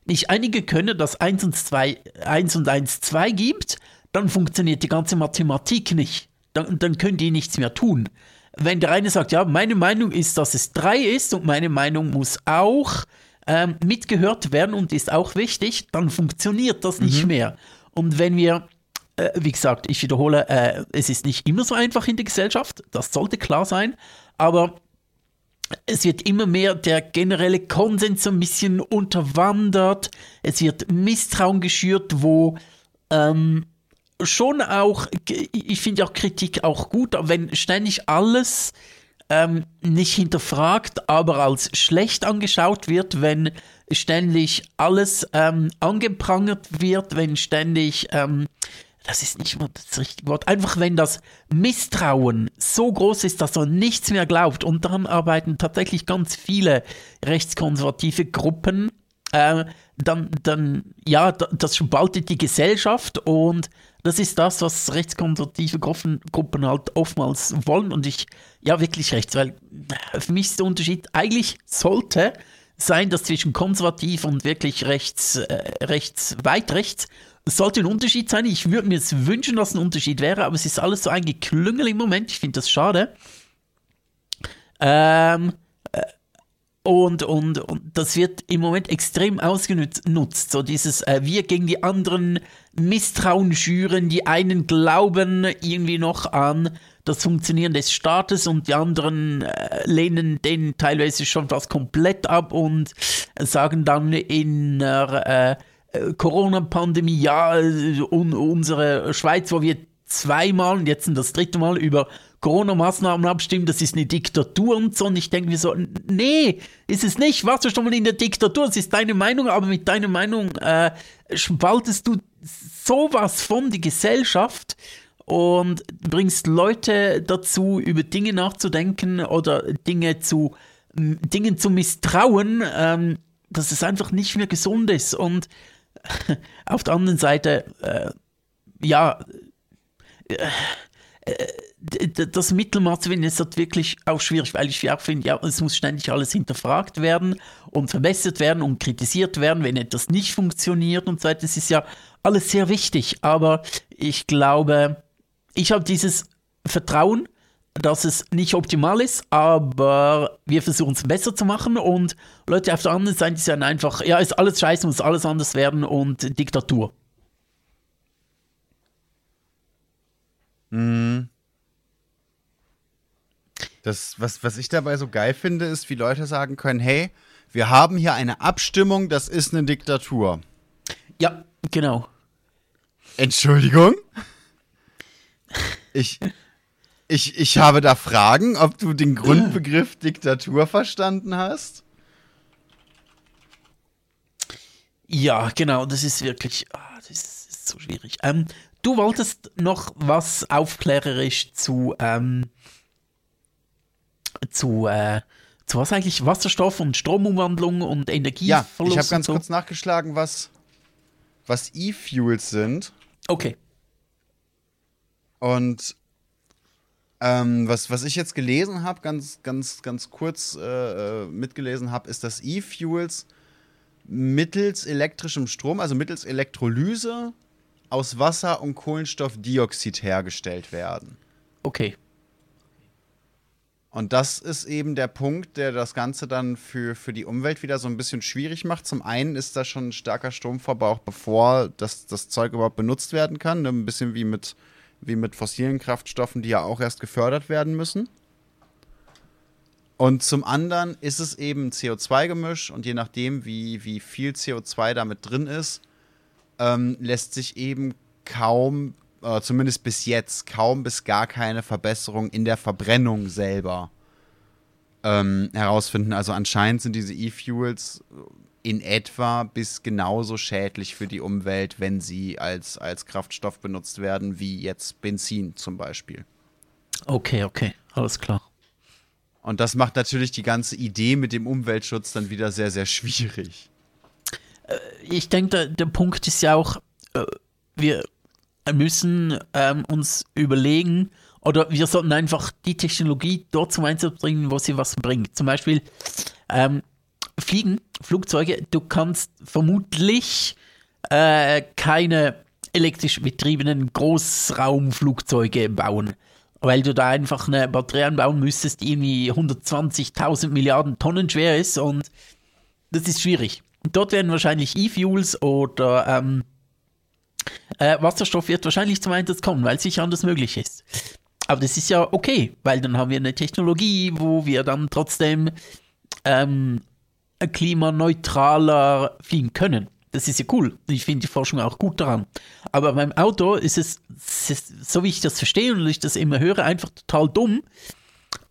nicht einigen können, dass 1 und 2, 1 und 1 2 gibt, dann funktioniert die ganze Mathematik nicht. Dann, dann können die nichts mehr tun. Wenn der eine sagt, ja, meine Meinung ist, dass es 3 ist und meine Meinung muss auch ähm, mitgehört werden und ist auch wichtig, dann funktioniert das nicht mehr. Und wenn wir, äh, wie gesagt, ich wiederhole, äh, es ist nicht immer so einfach in der Gesellschaft, das sollte klar sein, aber es wird immer mehr der generelle Konsens so ein bisschen unterwandert. Es wird Misstrauen geschürt, wo ähm, schon auch, ich finde auch Kritik auch gut, wenn ständig alles ähm, nicht hinterfragt, aber als schlecht angeschaut wird, wenn ständig alles ähm, angeprangert wird, wenn ständig, ähm, das ist nicht mal das richtige Wort, einfach wenn das Misstrauen so groß ist, dass man nichts mehr glaubt. Und daran arbeiten tatsächlich ganz viele rechtskonservative Gruppen. Äh, dann, dann, ja, da- das spaltet die Gesellschaft und das ist das, was rechtskonservative Gruppen, halt oftmals wollen und ich, ja, wirklich rechts, weil äh, für mich ist der Unterschied, eigentlich sollte sein, dass zwischen konservativ und wirklich rechts, äh, rechts, weit rechts, sollte ein Unterschied sein. Ich würde mir jetzt wünschen, dass ein Unterschied wäre, aber es ist alles so ein Geklüngel im Moment. Ich finde das schade. Ähm, äh, und, und, und das wird im Moment extrem ausgenutzt. So dieses äh, Wir gegen die anderen Misstrauen schüren. Die einen glauben irgendwie noch an das Funktionieren des Staates und die anderen äh, lehnen den teilweise schon fast komplett ab und sagen dann in der äh, Corona-Pandemie, ja, äh, un unsere Schweiz, wo wir zweimal jetzt das dritte Mal über Corona-Maßnahmen abstimmen, das ist eine Diktatur und so. Und ich denke mir so, nee, ist es nicht. Warst du schon mal in der Diktatur? Das ist deine Meinung, aber mit deiner Meinung äh, spaltest du sowas von die Gesellschaft und bringst Leute dazu, über Dinge nachzudenken oder Dinge zu Dingen zu misstrauen, ähm, dass es einfach nicht mehr gesund ist. Und auf der anderen Seite, äh, ja, äh, das Mittelmaß zu finden ist halt wirklich auch schwierig, weil ich auch finde, ja, es muss ständig alles hinterfragt werden und verbessert werden und kritisiert werden, wenn etwas nicht funktioniert und so weiter. Das ist ja alles sehr wichtig, aber ich glaube, ich habe dieses Vertrauen, dass es nicht optimal ist, aber wir versuchen es besser zu machen und Leute auf der anderen Seite sagen einfach, ja, ist alles scheiße, muss alles anders werden und Diktatur. Mhm. Das, was, was ich dabei so geil finde, ist, wie Leute sagen können, hey, wir haben hier eine Abstimmung, das ist eine Diktatur. Ja, genau. Entschuldigung? Ich, ich, ich habe da Fragen, ob du den Grundbegriff Diktatur verstanden hast? Ja, genau, das ist wirklich, oh, das ist so schwierig. Ähm, du wolltest noch was aufklärerisch zu, ähm, zu, äh, zu was eigentlich? Wasserstoff und Stromumwandlung und Energieverlust. Ja, ich habe ganz so. kurz nachgeschlagen, was, was E-Fuels sind. Okay. Und ähm, was, was ich jetzt gelesen habe, ganz, ganz, ganz kurz äh, äh mitgelesen habe, ist, dass E-Fuels mittels elektrischem Strom, also mittels Elektrolyse, aus Wasser und Kohlenstoffdioxid hergestellt werden. Okay. Und das ist eben der Punkt, der das Ganze dann für, für die Umwelt wieder so ein bisschen schwierig macht. Zum einen ist da schon ein starker Stromverbrauch, bevor das, das Zeug überhaupt benutzt werden kann. Ne? Ein bisschen wie mit, wie mit fossilen Kraftstoffen, die ja auch erst gefördert werden müssen. Und zum anderen ist es eben ein CO2-Gemisch und je nachdem, wie, wie viel CO2 damit drin ist, ähm, lässt sich eben kaum äh, zumindest bis jetzt, kaum bis gar keine Verbesserung in der Verbrennung selber ähm, herausfinden. Also anscheinend sind diese E-Fuels in etwa bis genauso schädlich für die Umwelt, wenn sie als, als Kraftstoff benutzt werden, wie jetzt Benzin zum Beispiel. Okay, okay, alles klar. Und das macht natürlich die ganze Idee mit dem Umweltschutz dann wieder sehr, sehr schwierig. Äh, ich denke, der, der Punkt ist ja auch, äh, wir müssen ähm, uns überlegen, oder wir sollten einfach die Technologie dort zum Einsatz bringen, wo sie was bringt. Zum Beispiel ähm, Fliegen, Flugzeuge, du kannst vermutlich äh, keine elektrisch betriebenen Großraumflugzeuge bauen, weil du da einfach eine Batterie anbauen müsstest, die irgendwie 120.000 Milliarden Tonnen schwer ist und das ist schwierig. Dort werden wahrscheinlich E-Fuels oder ähm, äh, Wasserstoff wird wahrscheinlich zum Einsatz kommen, weil es nicht anders möglich ist. Aber das ist ja okay, weil dann haben wir eine Technologie, wo wir dann trotzdem ähm, klimaneutraler fliegen können. Das ist ja cool. Ich finde die Forschung auch gut daran. Aber beim Auto ist es, so wie ich das verstehe und ich das immer höre, einfach total dumm,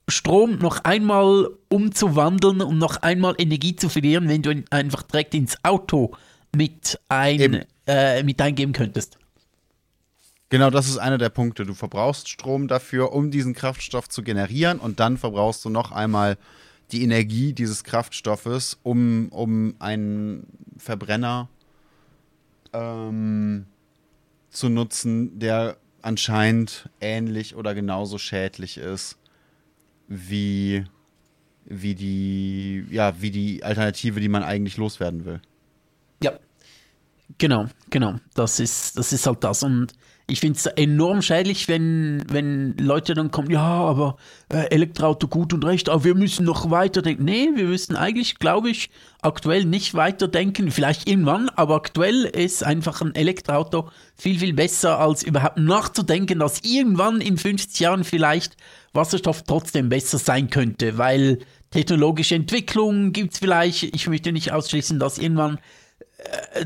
Strom noch einmal umzuwandeln und noch einmal Energie zu verlieren, wenn du ihn einfach direkt ins Auto mit ein, äh, mit eingeben könntest. Genau, das ist einer der Punkte. Du verbrauchst Strom dafür, um diesen Kraftstoff zu generieren und dann verbrauchst du noch einmal die Energie dieses Kraftstoffes, um, um einen Verbrenner ähm, zu nutzen, der anscheinend ähnlich oder genauso schädlich ist wie, wie, die, ja, wie die Alternative, die man eigentlich loswerden will. Genau, genau. Das ist, das ist halt das. Und ich finde es enorm schädlich, wenn, wenn Leute dann kommen, ja, aber äh, Elektroauto gut und recht, aber wir müssen noch weiterdenken. Nee, wir müssen eigentlich, glaube ich, aktuell nicht weiterdenken. Vielleicht irgendwann, aber aktuell ist einfach ein Elektroauto viel, viel besser, als überhaupt nachzudenken, dass irgendwann in 50 Jahren vielleicht Wasserstoff trotzdem besser sein könnte, weil technologische Entwicklung gibt es vielleicht. Ich möchte nicht ausschließen, dass irgendwann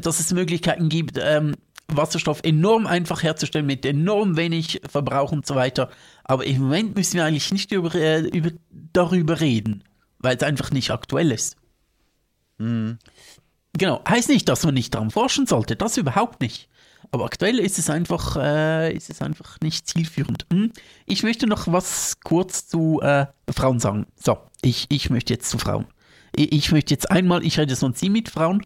dass es Möglichkeiten gibt, ähm, Wasserstoff enorm einfach herzustellen mit enorm wenig Verbrauch und so weiter. Aber im Moment müssen wir eigentlich nicht über, äh, über, darüber reden, weil es einfach nicht aktuell ist. Mhm. Genau, heißt nicht, dass man nicht daran forschen sollte, das überhaupt nicht. Aber aktuell ist es einfach, äh, ist es einfach nicht zielführend. Hm? Ich möchte noch was kurz zu äh, Frauen sagen. So, ich, ich möchte jetzt zu Frauen. Ich, ich möchte jetzt einmal, ich rede sonst nie mit Frauen.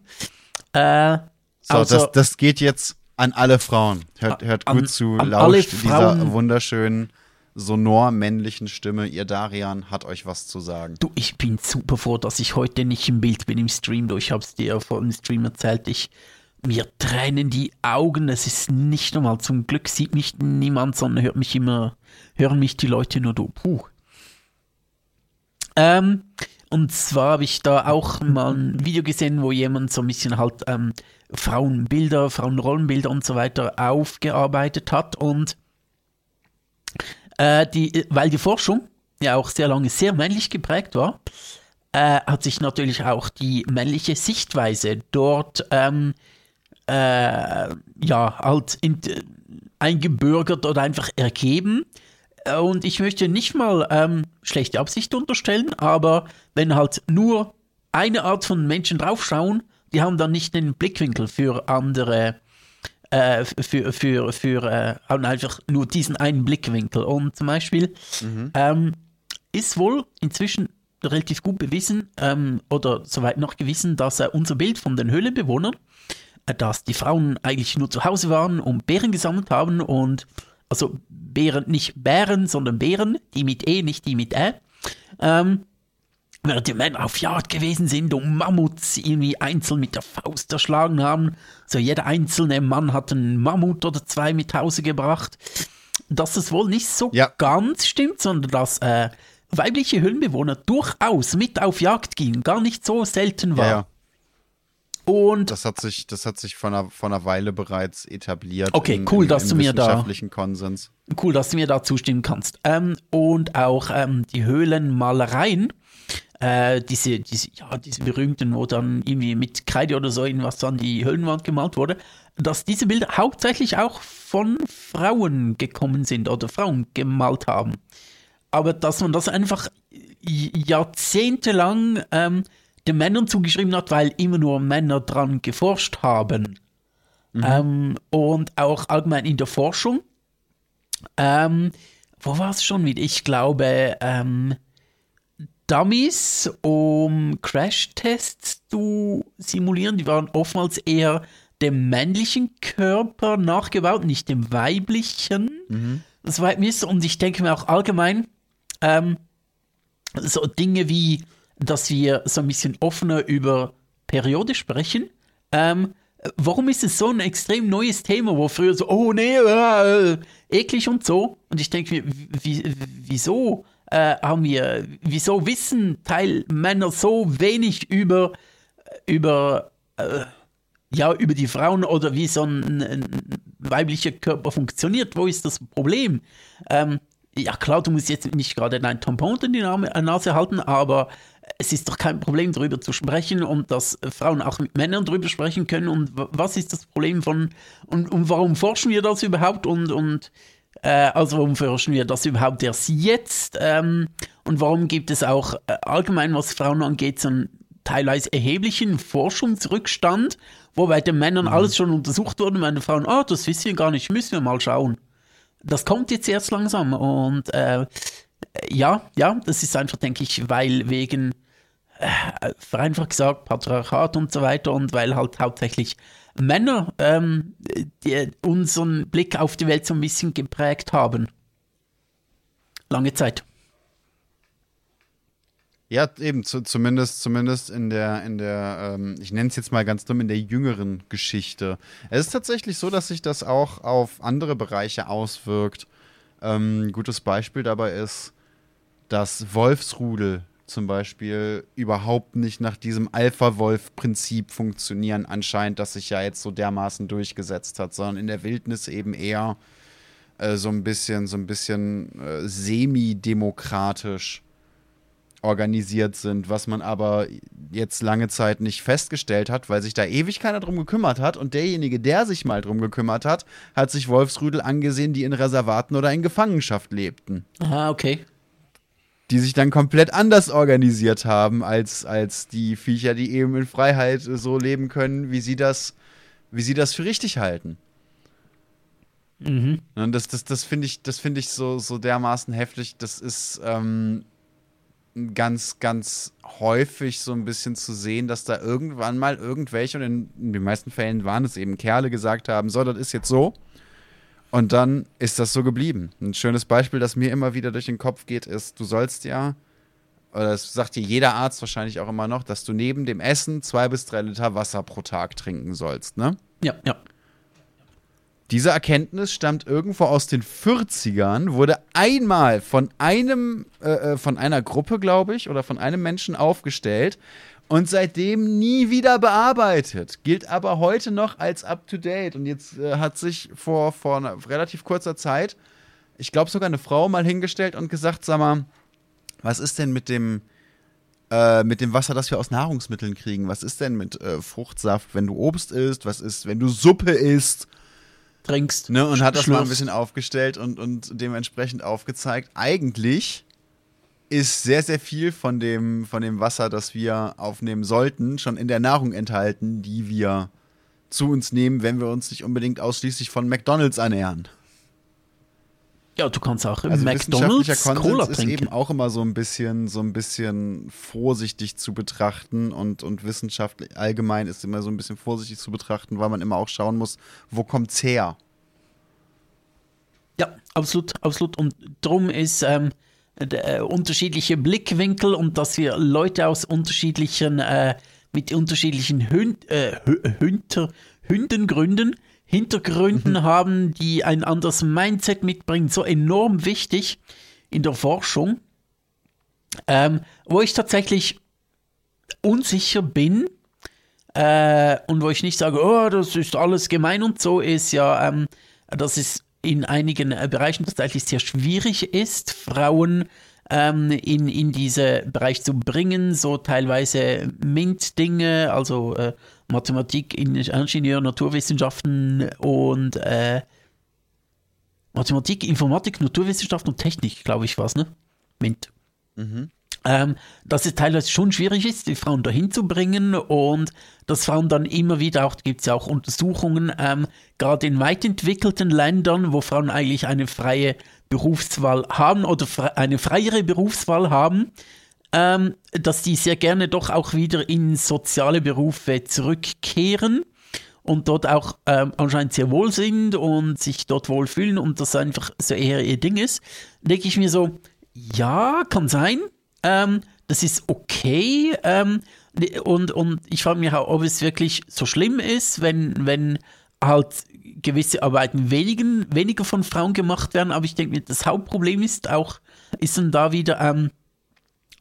Äh, So, also, das, das geht jetzt an alle Frauen. Hört, hört gut an, zu, an lauscht dieser wunderschönen, sonor männlichen Stimme. Ihr Darian hat euch was zu sagen. Du, ich bin super froh, dass ich heute nicht im Bild bin im Stream. Du, ich hab's dir vor dem Stream erzählt. Ich, mir tränen die Augen. Es ist nicht normal. Zum Glück sieht mich niemand, sondern hört mich immer, hören mich die Leute nur du. Puh. Ähm, und zwar habe ich da auch mal ein Video gesehen, wo jemand so ein bisschen halt ähm, Frauenbilder, Frauenrollenbilder und so weiter aufgearbeitet hat. Und äh, die, weil die Forschung ja auch sehr lange sehr männlich geprägt war, äh, hat sich natürlich auch die männliche Sichtweise dort ähm, äh, ja halt in, eingebürgert oder einfach ergeben. Und ich möchte nicht mal ähm, schlechte Absicht unterstellen, aber wenn halt nur eine Art von Menschen draufschauen, die haben dann nicht den Blickwinkel für andere, äh, für, für, für, äh, haben einfach nur diesen einen Blickwinkel. Und zum Beispiel mhm. ähm, ist wohl inzwischen relativ gut bewiesen ähm, oder soweit noch gewissen, dass äh, unser Bild von den Höhlenbewohnern, äh, dass die Frauen eigentlich nur zu Hause waren und Beeren gesammelt haben und also Bären, nicht Bären, sondern Bären, die mit E, nicht die mit Ä. Ähm, während die Männer auf Jagd gewesen sind und Mammuts irgendwie einzeln mit der Faust erschlagen haben. So jeder einzelne Mann hat einen Mammut oder zwei mit Hause gebracht. Dass das wohl nicht so ja. ganz stimmt, sondern dass äh, weibliche Höhlenbewohner durchaus mit auf Jagd gingen, gar nicht so selten war. Ja, ja. Und das hat sich, das hat sich von einer, von einer Weile bereits etabliert. Okay, in, cool, im, dass im du mir da Konsens. Cool, dass du mir da zustimmen kannst. Ähm, und auch ähm, die Höhlenmalereien äh, diese, diese, ja, diese berühmten, wo dann irgendwie mit Kreide oder so irgendwas an die Höhlenwand gemalt wurde, dass diese Bilder hauptsächlich auch von Frauen gekommen sind oder Frauen gemalt haben. Aber dass man das einfach jahrzehntelang ähm, den Männern zugeschrieben hat, weil immer nur Männer dran geforscht haben. Mhm. Ähm, und auch allgemein in der Forschung. Ähm, wo war es schon wieder? Ich glaube, ähm, Dummies, um Crashtests zu simulieren. Die waren oftmals eher dem männlichen Körper nachgebaut, nicht dem weiblichen. Mhm. Das war mir so, und ich denke mir auch allgemein, ähm, so Dinge wie, dass wir so ein bisschen offener über Periode sprechen. Ähm, warum ist es so ein extrem neues Thema, wo früher so, oh nee, äh, eklig und so? Und ich denke mir, wieso? äh, haben wir, wieso wissen Teil Männer so wenig über, über, äh, ja, über die Frauen oder wie so ein, ein, weiblicher Körper funktioniert? Wo ist das Problem? Ähm, ja, klar, du musst jetzt nicht gerade dein Tampon in die äh, Nase halten, aber es ist doch kein Problem, darüber zu sprechen und dass Frauen auch mit Männern darüber sprechen können. Und was ist das Problem von, und, und warum forschen wir das überhaupt? Und, und äh, also warum forschen wir das überhaupt erst jetzt? Ähm, und warum gibt es auch äh, allgemein, was Frauen angeht, so einen teilweise erheblichen Forschungsrückstand, wo bei den Männern mhm. alles schon untersucht wurde meine Frauen, ah, oh, das wissen wir gar nicht, müssen wir mal schauen. Das kommt jetzt erst langsam und äh, ja, ja, das ist einfach, denke ich, weil wegen, äh, vereinfacht gesagt, Patriarchat und so weiter und weil halt hauptsächlich Männer ähm, die unseren Blick auf die Welt so ein bisschen geprägt haben. Lange Zeit. Ja, eben, zu, zumindest, zumindest in der, in der, ähm, ich nenne es jetzt mal ganz dumm, in der jüngeren Geschichte. Es ist tatsächlich so, dass sich das auch auf andere Bereiche auswirkt. Ähm, ein gutes Beispiel dabei ist das Wolfsrudel zum Beispiel überhaupt nicht nach diesem Alpha-Wolf-Prinzip funktionieren, anscheinend, das sich ja jetzt so dermaßen durchgesetzt hat, sondern in der Wildnis eben eher äh, so ein bisschen, so ein bisschen äh, semi-demokratisch organisiert sind, was man aber jetzt lange Zeit nicht festgestellt hat, weil sich da ewig keiner drum gekümmert hat und derjenige, der sich mal drum gekümmert hat, hat sich Wolfsrüdel angesehen, die in Reservaten oder in Gefangenschaft lebten. Ah, okay die sich dann komplett anders organisiert haben als, als die Viecher, die eben in Freiheit so leben können, wie sie das, wie sie das für richtig halten. Mhm. Und das, das, das finde ich, das ich so, so dermaßen heftig. Das ist, ähm, ganz, ganz häufig so ein bisschen zu sehen, dass da irgendwann mal irgendwelche, und in, in den meisten Fällen waren es eben Kerle, gesagt haben, so, das ist jetzt so. Und dann ist das so geblieben. Ein schönes Beispiel, das mir immer wieder durch den Kopf geht, ist, du sollst ja, oder das sagt dir jeder Arzt wahrscheinlich auch immer noch, dass du neben dem Essen zwei bis drei Liter Wasser pro Tag trinken sollst, ne? Ja, ja. Diese Erkenntnis stammt irgendwo aus den 40ern, wurde einmal von einem, äh, äh, von einer Gruppe, glaube ich, oder von einem Menschen aufgestellt und seitdem nie wieder bearbeitet. Gilt aber heute noch als up to date. Und jetzt äh, hat sich vor, vor relativ kurzer Zeit, ich glaube sogar eine Frau mal hingestellt und gesagt, sag mal, was ist denn mit dem, äh, mit dem Wasser, das wir aus Nahrungsmitteln kriegen? Was ist denn mit äh, Fruchtsaft, wenn du Obst isst? Was ist, wenn du Suppe isst? Trinkst. Ne, und hat das mal ein bisschen aufgestellt und, und dementsprechend aufgezeigt. Eigentlich ist sehr, sehr viel von dem, von dem Wasser, das wir aufnehmen sollten, schon in der Nahrung enthalten, die wir zu uns nehmen, wenn wir uns nicht unbedingt ausschließlich von McDonalds ernähren. Ja, du kannst auch im Also McDonalds Cola ist trinken. eben auch immer so ein bisschen, so ein bisschen vorsichtig zu betrachten und, und wissenschaftlich allgemein ist immer so ein bisschen vorsichtig zu betrachten, weil man immer auch schauen muss, wo kommt's her? Ja, absolut, absolut. Und drum ist ähm, der, äh, unterschiedliche Blickwinkel und dass wir Leute aus unterschiedlichen, äh, mit unterschiedlichen Hün äh, Hü- Hünter, Hündengründen, Hintergründen haben, die ein anderes Mindset mitbringen, so enorm wichtig in der Forschung, ähm, wo ich tatsächlich unsicher bin, äh, und wo ich nicht sage, oh, das ist alles gemein und so, ist ja, ähm, dass es in einigen äh, Bereichen tatsächlich sehr schwierig ist, Frauen ähm, in, in diesen Bereich zu bringen, so teilweise MINT-Dinge, also äh, Mathematik, Ingenieur, Naturwissenschaften und äh, Mathematik, Informatik, Naturwissenschaften und Technik, glaube ich, was, ne? MINT ähm, dass es teilweise schon schwierig ist, die Frauen dahin zu bringen und dass Frauen dann immer wieder, auch gibt es ja auch Untersuchungen, ähm, gerade in weit entwickelten Ländern, wo Frauen eigentlich eine freie Berufswahl haben oder fre eine freiere Berufswahl haben, ähm, dass die sehr gerne doch auch wieder in soziale Berufe zurückkehren und dort auch ähm, anscheinend sehr wohl sind und sich dort wohlfühlen und das einfach so eher ihr Ding ist, denke ich mir so, ja, kann sein. Ähm, das ist okay. Ähm, und, und ich frage mich auch, ob es wirklich so schlimm ist, wenn, wenn halt gewisse Arbeiten wenigen, weniger von Frauen gemacht werden. Aber ich denke, mir, das Hauptproblem ist auch, ist dann da wieder, ähm,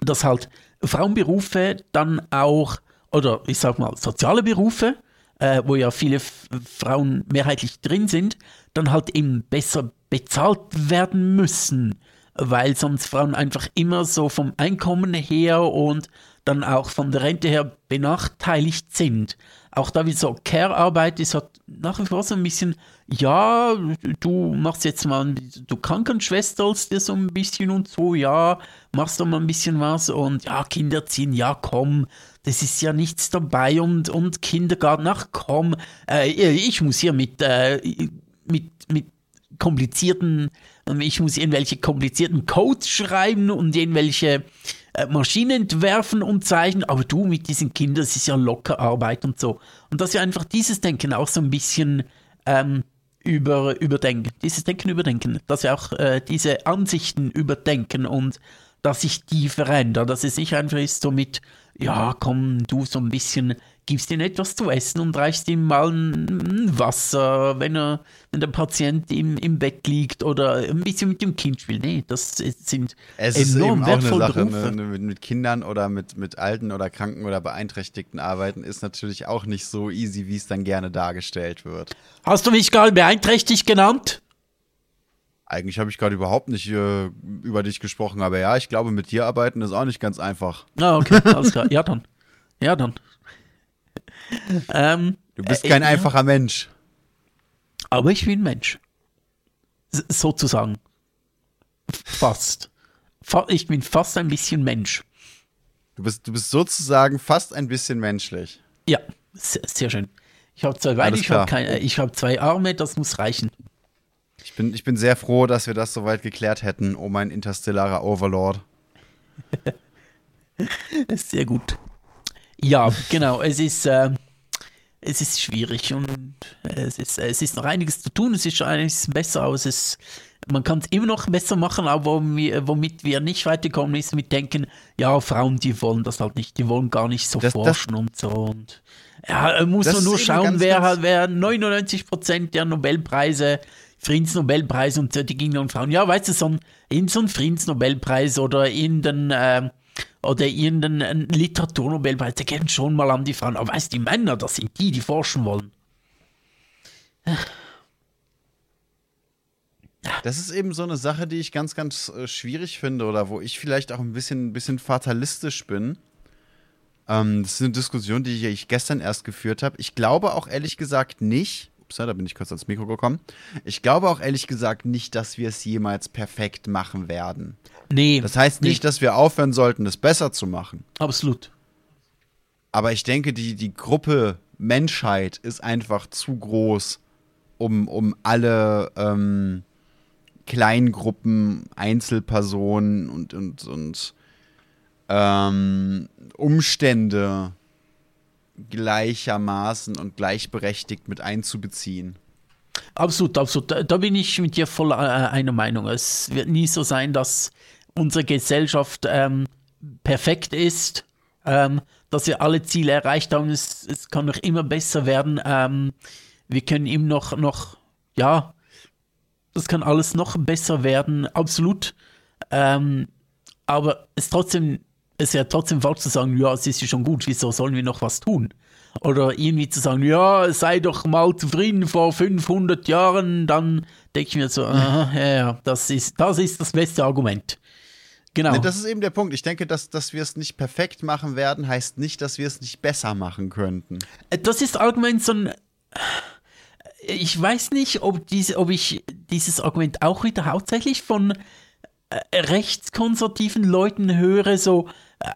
dass halt Frauenberufe dann auch, oder ich sag mal, soziale Berufe, äh, wo ja viele F Frauen mehrheitlich drin sind, dann halt eben besser bezahlt werden müssen, weil sonst Frauen einfach immer so vom Einkommen her und dann auch von der Rente her benachteiligt sind. Auch da wie so Care-Arbeit ist halt nach wie vor so ein bisschen, ja, du machst jetzt mal, du Krankenschwesterst dir so ein bisschen und so, ja, machst doch mal ein bisschen was und ja, Kinder ziehen, ja, komm, das ist ja nichts dabei und, und Kindergarten, ach komm, äh, ich muss hier mit, äh, mit, mit komplizierten, ich muss irgendwelche komplizierten Codes schreiben und irgendwelche Maschinen entwerfen und zeichnen, aber du mit diesen Kindern, das ist ja locker Arbeit und so. Und dass wir einfach dieses Denken auch so ein bisschen ähm, über, überdenken, dieses Denken überdenken, dass wir auch äh, diese Ansichten überdenken und dass sich die verändern, dass es nicht einfach ist so mit, ja, komm, du so ein bisschen, gibst ihm etwas zu essen und reichst ihm mal ein Wasser, wenn er, wenn der Patient im, im Bett liegt oder ein bisschen mit dem Kind spielt. Nee, das sind Es ist enorm eben auch eine Sache, ne, mit, mit Kindern oder mit, mit alten oder kranken oder beeinträchtigten arbeiten ist natürlich auch nicht so easy, wie es dann gerne dargestellt wird. Hast du mich gerade beeinträchtigt genannt? Eigentlich habe ich gerade überhaupt nicht äh, über dich gesprochen, aber ja, ich glaube, mit dir arbeiten ist auch nicht ganz einfach. Ah, okay, alles klar. Ja, dann. Ja, dann. Ähm, Du bist äh, kein ja, einfacher Mensch. Aber ich bin Mensch. S sozusagen. Fast. Fa ich bin fast ein bisschen Mensch. Du bist, du bist sozusagen fast ein bisschen menschlich. Ja, sehr, sehr schön. Ich habe zwei Beine, ich habe ich habe zwei Arme, das muss reichen. Ich bin, ich bin sehr froh, dass wir das soweit geklärt hätten, oh mein interstellarer Overlord. Sehr gut. Ja, genau. Es ist, äh, es ist schwierig und es ist, es ist noch einiges zu tun. Es ist schon einiges besser aus. Es, man kann es immer noch besser machen, aber womit wir nicht weiterkommen, ist mit denken, ja, Frauen, die wollen das halt nicht, die wollen gar nicht so das, forschen das, und so. Und ja, muss man nur schauen, ganz, wer, ganz wer 99 Prozent der Nobelpreise Friedensnobelpreis und die gingen um Frauen. Ja, weißt du, so ein, in so ein Friedensnobelpreis oder in den äh, oder irgendeinen Literaturnobelpreis, der geht schon mal an die Frauen. Aber weißt du, die Männer, das sind die, die forschen wollen. Das ist eben so eine Sache, die ich ganz, ganz äh, schwierig finde oder wo ich vielleicht auch ein bisschen, ein bisschen fatalistisch bin. Ähm, das ist eine Diskussion, die ich gestern erst geführt habe. Ich glaube auch ehrlich gesagt nicht, ups, da bin ich kurz ans Mikro gekommen. Ich glaube auch ehrlich gesagt nicht, dass wir es jemals perfekt machen werden. Nee. Das heißt nicht, nee. dass wir aufhören sollten, es besser zu machen. Absolut. Aber ich denke, die, die Gruppe Menschheit ist einfach zu groß, um, um alle ähm, Kleingruppen, Einzelpersonen und, und, und ähm, Umstände gleichermaßen und gleichberechtigt mit einzubeziehen. Absolut, absolut. Da, da bin ich mit dir voll äh, einer Meinung. Es wird nie so sein, dass unsere Gesellschaft ähm, perfekt ist, ähm, dass wir alle Ziele erreicht haben. Es, es kann noch immer besser werden. Ähm, wir können ihm noch, noch, ja, das kann alles noch besser werden, absolut. Ähm, aber es trotzdem, es wäre trotzdem falsch zu sagen, ja, es ist schon gut, wieso sollen wir noch was tun? Oder irgendwie zu sagen, ja, sei doch mal zufrieden vor 500 Jahren, dann denke ich mir so, aha, ja, ja, das ist, das ist das beste Argument. Genau. Das ist eben der Punkt. Ich denke, dass, dass wir es nicht perfekt machen werden, heißt nicht, dass wir es nicht besser machen könnten. Äh, das ist allgemein so ein. Ich weiß nicht, ob, diese, ob ich dieses Argument auch wieder hauptsächlich von äh, rechtskonservativen Leuten höre, so äh,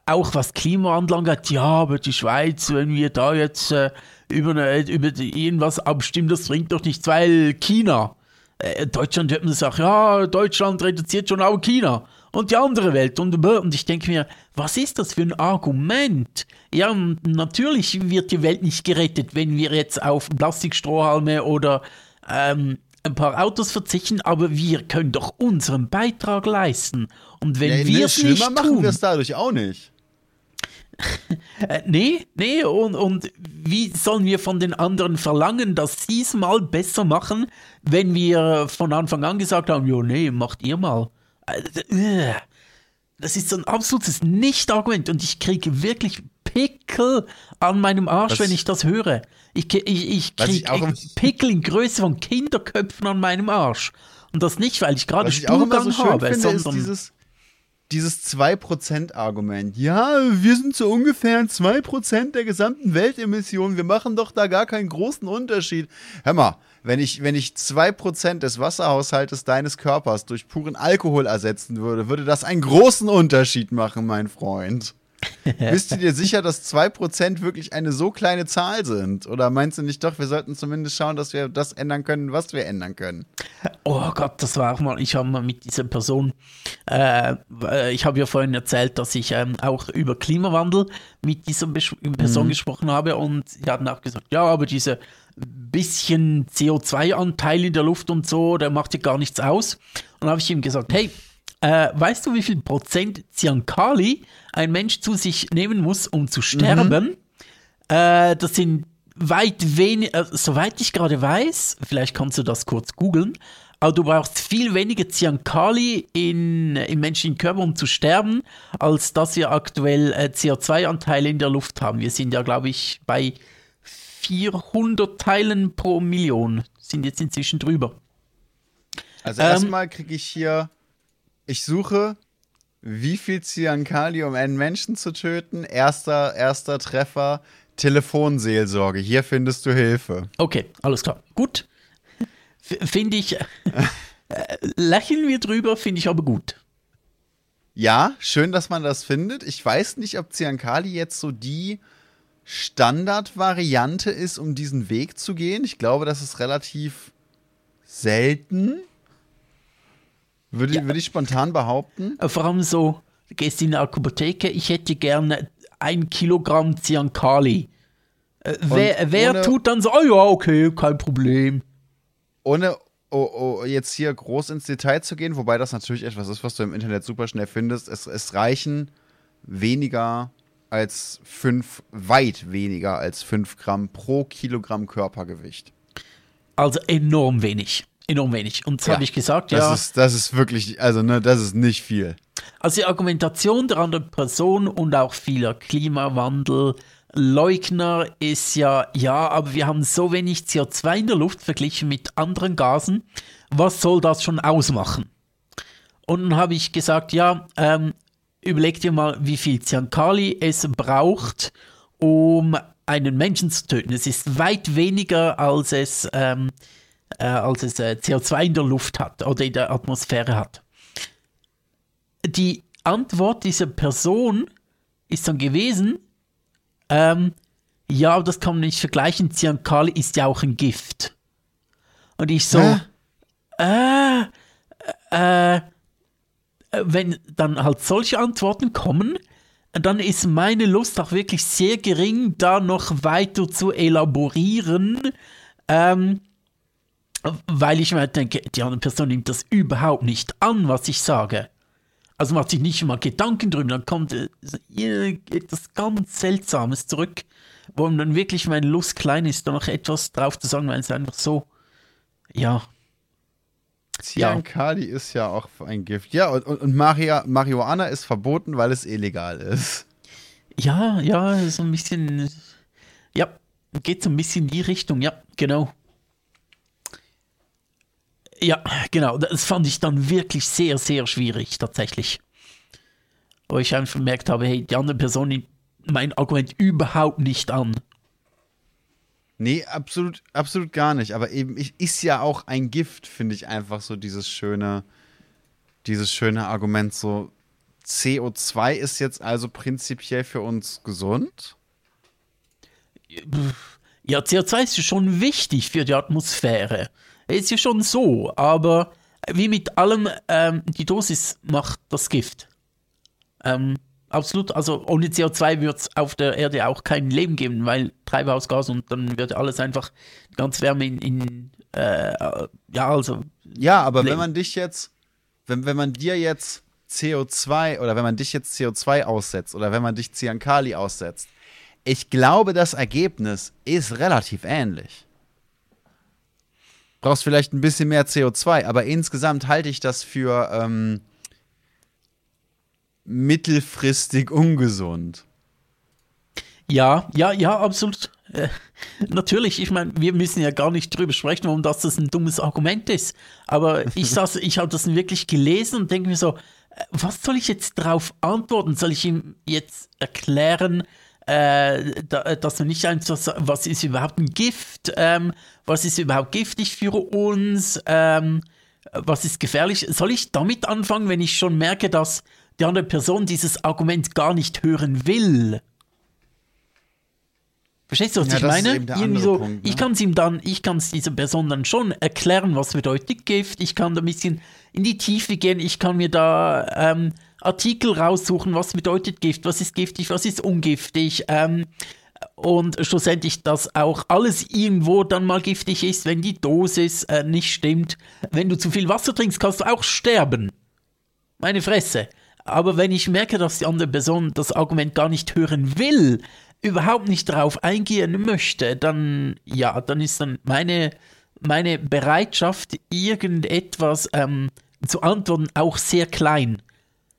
auch was Klima anlangt. Ja, aber die Schweiz, wenn wir da jetzt äh, über, eine, über irgendwas abstimmen, das bringt doch nichts, weil China. Äh, Deutschland hört man sagt, ja, Deutschland reduziert schon auch China und die andere Welt und, und ich denke mir, was ist das für ein Argument? Ja, natürlich wird die Welt nicht gerettet, wenn wir jetzt auf Plastikstrohhalme oder ähm, ein paar Autos verzichten, aber wir können doch unseren Beitrag leisten. Und wenn ja, wir es nicht tun, machen wir es dadurch auch nicht. Äh, nee, nee, und, und wie sollen wir von den anderen verlangen, dass sie es mal besser machen, wenn wir von Anfang an gesagt haben, ja, nee, macht ihr mal. Äh, das ist so ein absolutes Nicht-Argument und ich kriege wirklich Pickel an meinem Arsch, was, wenn ich das höre. Ich, ich, ich kriege Pickel in Größe von Kinderköpfen an meinem Arsch. Und das nicht, weil ich gerade Stuhlgang so habe, finde, sondern dieses, dieses 2%-Argument. Ja, wir sind so ungefähr 2% der gesamten Weltemissionen. Wir machen doch da gar keinen großen Unterschied. Hör mal, wenn ich, wenn ich 2% des Wasserhaushaltes deines Körpers durch puren Alkohol ersetzen würde, würde das einen großen Unterschied machen, mein Freund. Bist du dir sicher, dass 2% wirklich eine so kleine Zahl sind? Oder meinst du nicht doch, wir sollten zumindest schauen, dass wir das ändern können, was wir ändern können? Oh Gott, das war auch mal, ich habe mal mit dieser Person, äh, ich habe ja vorhin erzählt, dass ich ähm, auch über Klimawandel mit dieser Person mhm. gesprochen habe und sie hatten auch gesagt, ja, aber diese bisschen CO2-Anteil in der Luft und so, der macht ja gar nichts aus. Und dann habe ich ihm gesagt, hey, äh, weißt du, wie viel Prozent Ziankali ein Mensch zu sich nehmen muss, um zu sterben? Mhm. Äh, das sind weit weniger, äh, soweit ich gerade weiß, vielleicht kannst du das kurz googeln, aber du brauchst viel weniger Ziankali in, im menschlichen Körper, um zu sterben, als dass wir aktuell äh, CO2-Anteile in der Luft haben. Wir sind ja, glaube ich, bei 400 Teilen pro Million. Sind jetzt inzwischen drüber. Also ähm, erstmal kriege ich hier, ich suche, wie viel Cyankali, um einen Menschen zu töten. Erster, erster Treffer, Telefonseelsorge. Hier findest du Hilfe. Okay, alles klar. Gut. Finde ich, äh, lächeln wir drüber, finde ich aber gut. Ja, schön, dass man das findet. Ich weiß nicht, ob Cyankali jetzt so die Standardvariante ist, um diesen Weg zu gehen. Ich glaube, das ist relativ selten. Würde, ja. würde ich spontan behaupten. Vor allem so, du gehst in eine Apotheke, ich hätte gerne ein Kilogramm Ziankali. Äh, wer wer tut dann so, oh ja, okay, kein Problem. Ohne oh, oh, jetzt hier groß ins Detail zu gehen, wobei das natürlich etwas ist, was du im Internet super schnell findest. Es, es reichen weniger als fünf, weit weniger als fünf Gramm pro Kilogramm Körpergewicht. Also enorm wenig. Enorm wenig. Und das ja, habe ich gesagt, das ja. Ist, das ist wirklich, also ne, das ist nicht viel. Also die Argumentation der anderen Person und auch vieler Klimawandelleugner ist ja, ja, aber wir haben so wenig CO2 in der Luft verglichen mit anderen Gasen. Was soll das schon ausmachen? Und dann habe ich gesagt, ja, ähm, überleg dir mal, wie viel Ziankali es braucht, um einen Menschen zu töten. Es ist weit weniger, als es, ähm, äh, als es äh, CO2 in der Luft hat oder in der Atmosphäre hat. Die Antwort dieser Person ist dann gewesen, ähm, ja, das kann man nicht vergleichen, Ziankali ist ja auch ein Gift. Und ich so, äh, äh, wenn dann halt solche Antworten kommen, dann ist meine Lust auch wirklich sehr gering, da noch weiter zu elaborieren, ähm, weil ich mir denke, die andere Person nimmt das überhaupt nicht an, was ich sage. Also macht sich nicht mal Gedanken drüber, dann kommt äh, etwas ganz Seltsames zurück, wo dann wirklich meine Lust klein ist, da noch etwas drauf zu sagen, weil es einfach so, ja, Ziankali ja. ist ja auch ein Gift. Ja, und, und, und Maria, Marihuana ist verboten, weil es illegal ist. Ja, ja, so ein bisschen. Ja, geht so ein bisschen in die Richtung, ja, genau. Ja, genau, das fand ich dann wirklich sehr, sehr schwierig, tatsächlich. Wo ich einfach gemerkt habe, hey, die andere Person nimmt mein Argument überhaupt nicht an. Nee, absolut, absolut gar nicht. Aber eben ist ja auch ein Gift, finde ich einfach so dieses schöne, dieses schöne Argument so. CO2 ist jetzt also prinzipiell für uns gesund? Ja, CO2 ist schon wichtig für die Atmosphäre. Ist ja schon so, aber wie mit allem, ähm, die Dosis macht das Gift. Ähm, absolut. Also ohne CO2 wird es auf der Erde auch kein Leben geben, weil Treibhausgas und dann wird alles einfach ganz Wärme in, in äh, ja, also. Ja, aber Leben. wenn man dich jetzt, wenn, wenn man dir jetzt CO2 oder wenn man dich jetzt CO2 aussetzt oder wenn man dich Cyankali aussetzt, ich glaube, das Ergebnis ist relativ ähnlich. Brauchst vielleicht ein bisschen mehr CO2, aber insgesamt halte ich das für ähm, mittelfristig ungesund. Ja, ja, ja, absolut. Äh, natürlich, ich meine, wir müssen ja gar nicht drüber sprechen, warum das, das ein dummes Argument ist. Aber ich saß, ich habe das wirklich gelesen und denke mir so, äh, was soll ich jetzt darauf antworten? Soll ich ihm jetzt erklären, äh, da, dass er nicht einfach, was ist überhaupt ein Gift? Ähm, was ist überhaupt giftig für uns? Ähm, was ist gefährlich? Soll ich damit anfangen, wenn ich schon merke, dass die andere Person dieses Argument gar nicht hören will. Verstehst du, was ja, ich meine? Irgendwie so, Punkt, ne? Ich kann es ihm dann, ich kann es dieser Person dann schon erklären, was bedeutet Gift. Ich kann da ein bisschen in die Tiefe gehen. Ich kann mir da ähm, Artikel raussuchen, was bedeutet Gift, was ist giftig, was ist ungiftig. Ähm, und schlussendlich, dass auch alles irgendwo dann mal giftig ist, wenn die Dosis äh, nicht stimmt. Wenn du zu viel Wasser trinkst, kannst du auch sterben. Meine Fresse. Aber wenn ich merke, dass die andere Person das Argument gar nicht hören will, überhaupt nicht darauf eingehen möchte, dann ja, dann ist dann meine, meine Bereitschaft, irgendetwas ähm, zu antworten, auch sehr klein,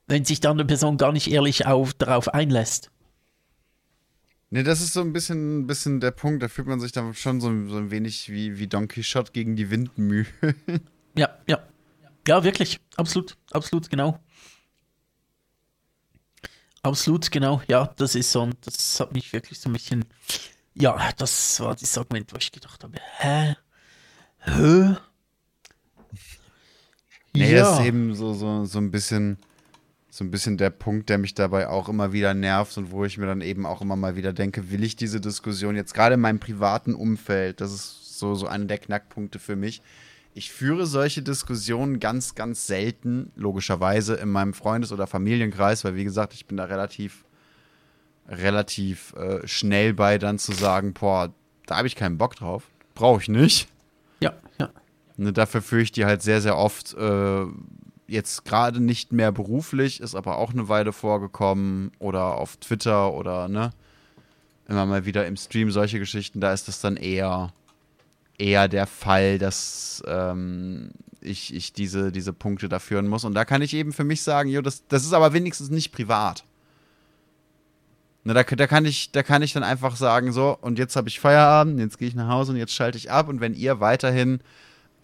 wenn sich die andere Person gar nicht ehrlich auf, darauf einlässt. Ne, das ist so ein bisschen, bisschen der Punkt, da fühlt man sich dann schon so, so ein wenig wie, wie Don Quixote gegen die Windmühlen. Ja, ja. Ja, wirklich. Absolut, absolut, genau. Absolut, genau. Ja, das ist so. Und das hat mich wirklich so ein bisschen. Ja, das war das Argument, wo ich gedacht habe: Hä? Hä? Nee, ja. das ist eben so, so, so ein bisschen. So ein bisschen der Punkt, der mich dabei auch immer wieder nervt und wo ich mir dann eben auch immer mal wieder denke, will ich diese Diskussion jetzt gerade in meinem privaten Umfeld, das ist so, so einer der Knackpunkte für mich, ich führe solche Diskussionen ganz, ganz selten, logischerweise, in meinem Freundes- oder Familienkreis, weil, wie gesagt, ich bin da relativ, relativ äh, schnell bei, dann zu sagen, boah, da habe ich keinen Bock drauf. Brauche ich nicht. Ja, ja. Ne, dafür führe ich die halt sehr, sehr oft, äh, jetzt gerade nicht mehr beruflich, ist aber auch eine Weile vorgekommen oder auf Twitter oder, ne, immer mal wieder im Stream solche Geschichten, da ist das dann eher, eher der Fall, dass ähm, ich, ich diese, diese Punkte da führen muss. Und da kann ich eben für mich sagen, jo, das, das ist aber wenigstens nicht privat. Na, da, da, kann ich, da kann ich dann einfach sagen, so, und jetzt habe ich Feierabend, jetzt gehe ich nach Hause und jetzt schalte ich ab. Und wenn ihr weiterhin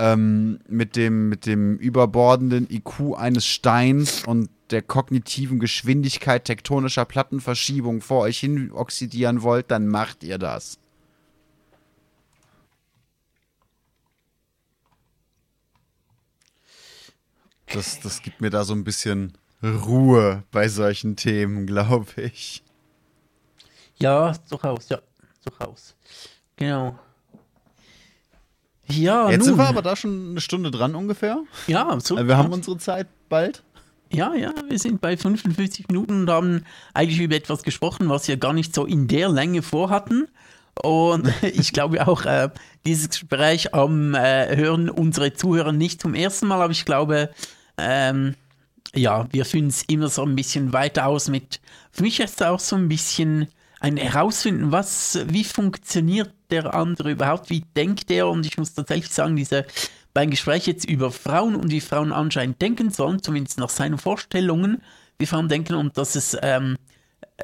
ähm, mit, dem, mit dem überbordenden IQ eines Steins und der kognitiven Geschwindigkeit tektonischer Plattenverschiebung vor euch hin oxidieren wollt, dann macht ihr das. Das, das gibt mir da so ein bisschen Ruhe bei solchen Themen, glaube ich. Ja, durchaus, ja, durchaus. Genau. Ja, Jetzt nun. sind wir aber da schon eine Stunde dran ungefähr. Ja, absolut. Also wir haben unsere Zeit bald. Ja, ja, wir sind bei 55 Minuten und haben eigentlich über etwas gesprochen, was wir gar nicht so in der Länge vorhatten. Und ich glaube auch, äh, dieses Gespräch ähm, äh, hören unsere Zuhörer nicht zum ersten Mal, aber ich glaube, ähm, ja, wir fühlen es immer so ein bisschen weiter aus mit, für mich ist es auch so ein bisschen ein Herausfinden, was, wie funktioniert der andere überhaupt, wie denkt er und ich muss tatsächlich sagen, diese beim Gespräch jetzt über Frauen und wie Frauen anscheinend denken sollen, zumindest nach seinen Vorstellungen, wie Frauen denken und dass es ähm,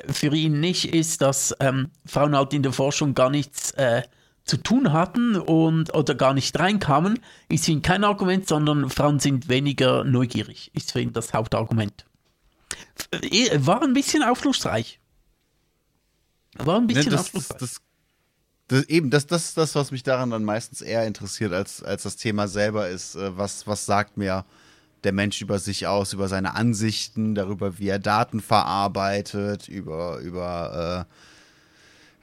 für ihn nicht ist, dass ähm, Frauen halt in der Forschung gar nichts äh, zu tun hatten und oder gar nicht reinkamen, ist für ihn kein Argument, sondern Frauen sind weniger neugierig, ist für ihn das Hauptargument. Äh, War ein bisschen aufschlussreich. War ein bisschen Ne, das, aufschlussreich. das, das, eben, das, das ist das, was mich daran dann meistens eher interessiert, als, als das Thema selber ist. Äh, Was, was sagt mir der Mensch über sich aus, über seine Ansichten, darüber, wie er Daten verarbeitet, über, über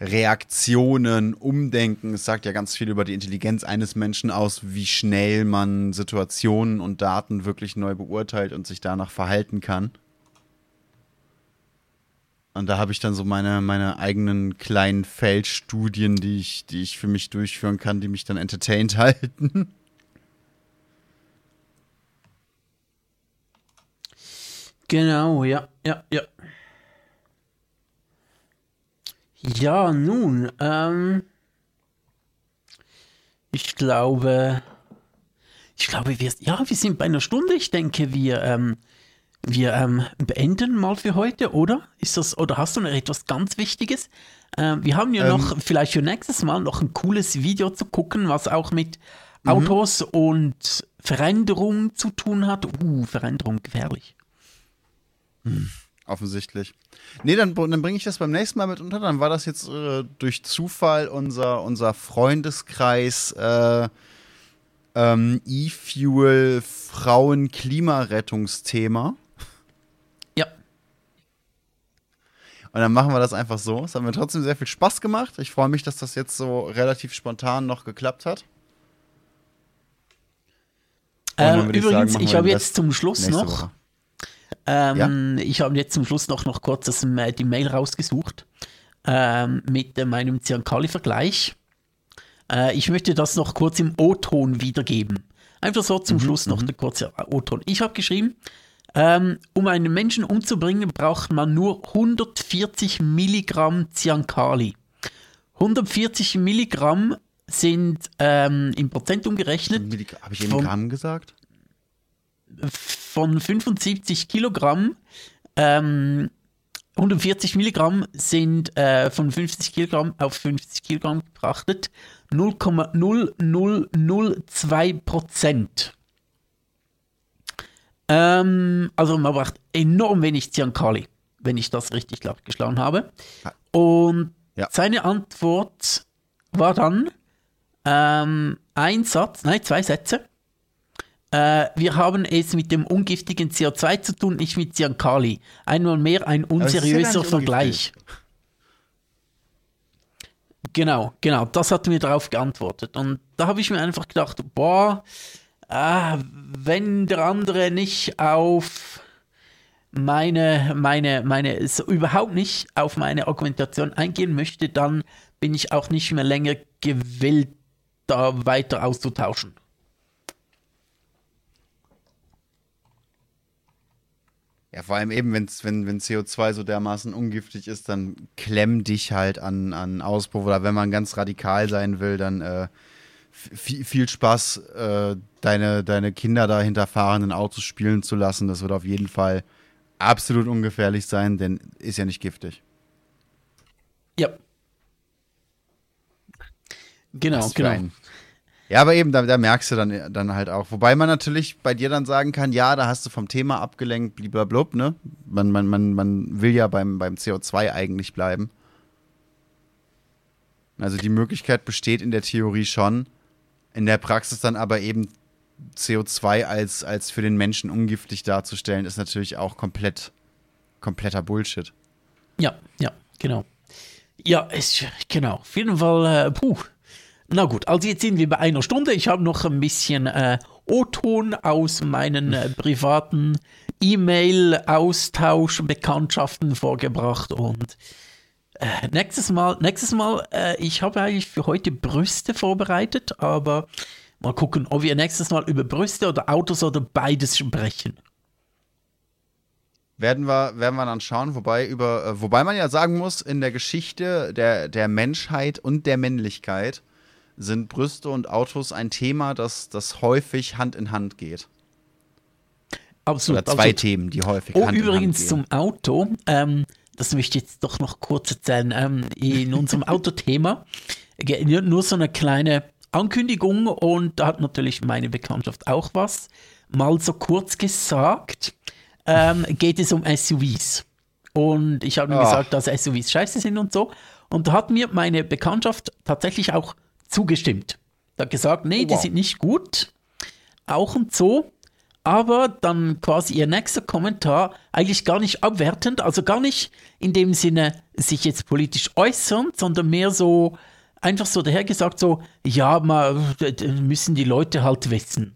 äh, Reaktionen, Umdenken. Es sagt ja ganz viel über die Intelligenz eines Menschen aus, wie schnell man Situationen und Daten wirklich neu beurteilt und sich danach verhalten kann. Und da habe ich dann so meine, meine eigenen kleinen Feldstudien, die ich, die ich für mich durchführen kann, die mich dann entertained halten. Genau, ja, ja, ja. Ja, nun, ähm, ich glaube, ich glaube, wir, ja, wir sind bei einer Stunde. Ich denke, wir, ähm, wir ähm, beenden mal für heute, oder? Ist das, oder hast du noch etwas ganz Wichtiges? Ähm, wir haben ja Ähm. noch vielleicht für nächstes Mal noch ein cooles Video zu gucken, was auch mit Autos und Veränderung zu tun hat. Uh, Veränderung gefährlich. Offensichtlich. Nee, dann, dann bringe ich das beim nächsten Mal mit unter. Dann war das jetzt äh, durch Zufall unser, unser Freundeskreis äh, ähm, E-Fuel Frauen Klimarettungsthema. Ja. Und dann machen wir das einfach so. Es hat mir trotzdem sehr viel Spaß gemacht. Ich freue mich, dass das jetzt so relativ spontan noch geklappt hat. Ähm, würde ich übrigens, sagen, ich habe jetzt zum Schluss noch, ähm, ich habe jetzt zum Schluss noch, noch kurz das, äh, die Mail rausgesucht ähm, mit äh, meinem Ziancali-Vergleich. Äh, ich möchte das noch kurz im O-Ton wiedergeben. Einfach so zum Schluss noch der kurze O-Ton. Ich habe geschrieben, ähm, um einen Menschen umzubringen, braucht man nur 140 Milligramm Ziancali. 140 Milligramm sind ähm, in Prozent umgerechnet Habe ich eben Vom- Gramm gesagt? von 75 Kilogramm, ähm, 140 Milligramm sind äh, von 50 Kilogramm auf 50 Kilogramm betrachtet 0,0002 Prozent. Ähm, also man braucht enorm wenig Ziancali, wenn ich das richtig geschlagen habe. Und Ja. seine Antwort war dann ähm, ein Satz, nein, zwei Sätze. Äh, wir haben es mit dem ungiftigen CO2 zu tun, nicht mit Ziancali. Einmal mehr ein unseriöser Vergleich. Genau, genau, das hat mir darauf geantwortet. Und da habe ich mir einfach gedacht, boah, ah, wenn der andere nicht auf meine, meine, meine, so überhaupt nicht auf meine Argumentation eingehen möchte, dann bin ich auch nicht mehr länger gewillt, da weiter auszutauschen. Ja, vor allem eben, wenn's, wenn, wenn CO2 so dermaßen ungiftig ist, dann klemm dich halt an, an Auspuff. Oder wenn man ganz radikal sein will, dann äh, viel, viel Spaß, äh, deine, deine Kinder da hinter fahrenden Autos spielen zu lassen. Das wird auf jeden Fall absolut ungefährlich sein, denn ist ja nicht giftig. Ja. Genau, genau. Ein, ja, aber eben, da, da, merkst du dann, dann halt auch. Wobei man natürlich bei dir dann sagen kann, ja, da hast du vom Thema abgelenkt, blub, ne? Man, man, man, man will ja beim, beim CO2 eigentlich bleiben. Also die Möglichkeit besteht in der Theorie schon, in der Praxis dann aber eben CO2 als, als für den Menschen ungiftig darzustellen, ist natürlich auch komplett, kompletter Bullshit. Ja, ja, genau. Ja, ist, genau. Auf jeden Fall, äh, puh. Na gut, also jetzt sind wir bei einer Stunde. Ich habe noch ein bisschen äh, O-Ton aus meinen äh, privaten E-Mail-Austausch, Bekanntschaften vorgebracht und äh, nächstes Mal, nächstes Mal, äh, ich habe eigentlich für heute Brüste vorbereitet, aber Mal gucken, ob wir nächstes Mal über Brüste oder Autos oder beides sprechen. Werden wir, werden wir dann schauen, wobei, über, äh, wobei man ja sagen muss, in der Geschichte der, der Menschheit und der Männlichkeit sind Brüste und Autos ein Thema, das, das häufig Hand in Hand geht. Absolut. Oder zwei absolut. Themen, die häufig oh, Hand in Hand gehen. übrigens zum Auto. Ähm, das möchte ich jetzt doch noch kurz erzählen. Ähm, in unserem Autothema nur so eine kleine Ankündigung und da hat natürlich meine Bekanntschaft auch was. Mal so kurz gesagt, ähm, geht es um SUVs. Und ich habe ihm oh. gesagt, dass SUVs scheiße sind und so. Und da hat mir meine Bekanntschaft tatsächlich auch zugestimmt. Da hat gesagt, nee, oh, wow. die sind nicht gut. Auch und so. Aber dann quasi ihr nächster Kommentar eigentlich gar nicht abwertend, also gar nicht in dem Sinne sich jetzt politisch äußern, sondern mehr so, einfach so dahergesagt, so, ja, mal, müssen die Leute halt wissen.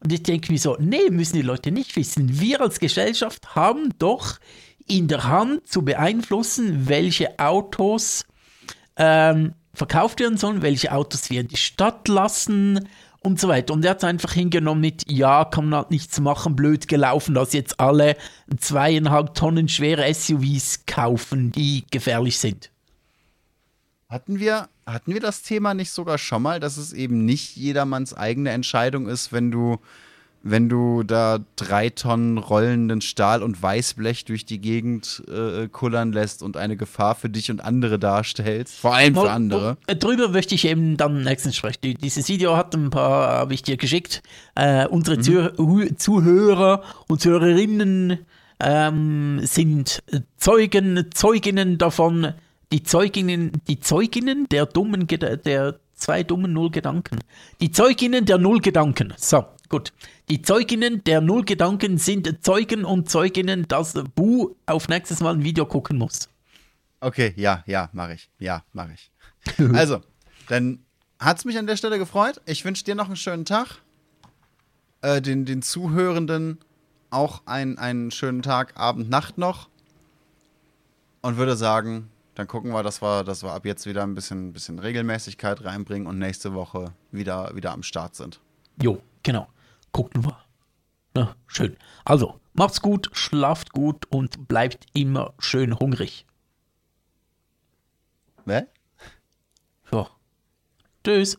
Und ich denke mir so, nee, müssen die Leute nicht wissen. Wir als Gesellschaft haben doch in der Hand zu beeinflussen, welche Autos ähm, verkauft werden sollen, welche Autos wir in die Stadt lassen und so weiter. Und er hat es einfach hingenommen mit, ja, kann man halt nichts machen, blöd gelaufen, dass jetzt alle zweieinhalb Tonnen schwere SUVs kaufen, die gefährlich sind. Hatten wir, hatten wir das Thema nicht sogar schon mal, dass es eben nicht jedermanns eigene Entscheidung ist, wenn du, wenn du da drei Tonnen rollenden Stahl und Weißblech durch die Gegend äh, kullern lässt und eine Gefahr für dich und andere darstellst? Vor allem für andere. Äh, drüber möchte ich eben dann nächstens sprechen. Dieses Video hat ein paar, habe ich dir geschickt. Äh, unsere mhm. Zuhörer und Zuhörerinnen ähm, sind Zeugen, Zeuginnen davon, die Zeuginnen, die Zeuginnen der dummen, der zwei dummen Nullgedanken. Die Zeuginnen der Nullgedanken. So, gut. Die Zeuginnen der Nullgedanken sind Zeugen und Zeuginnen, dass Bu auf nächstes Mal ein Video gucken muss. Okay, ja, ja, mache ich. Ja, mache ich. also, dann hat es mich an der Stelle gefreut. Ich wünsche dir noch einen schönen Tag. Äh, den, den Zuhörenden auch ein, einen schönen Tag, Abend, Nacht noch. Und würde sagen, dann gucken wir, dass wir, dass wir ab jetzt wieder ein bisschen, bisschen Regelmäßigkeit reinbringen und nächste Woche wieder, wieder am Start sind. Jo, genau. Gucken wir. Na, schön. Also, macht's gut, schlaft gut und bleibt immer schön hungrig. Wer? So. Tschüss.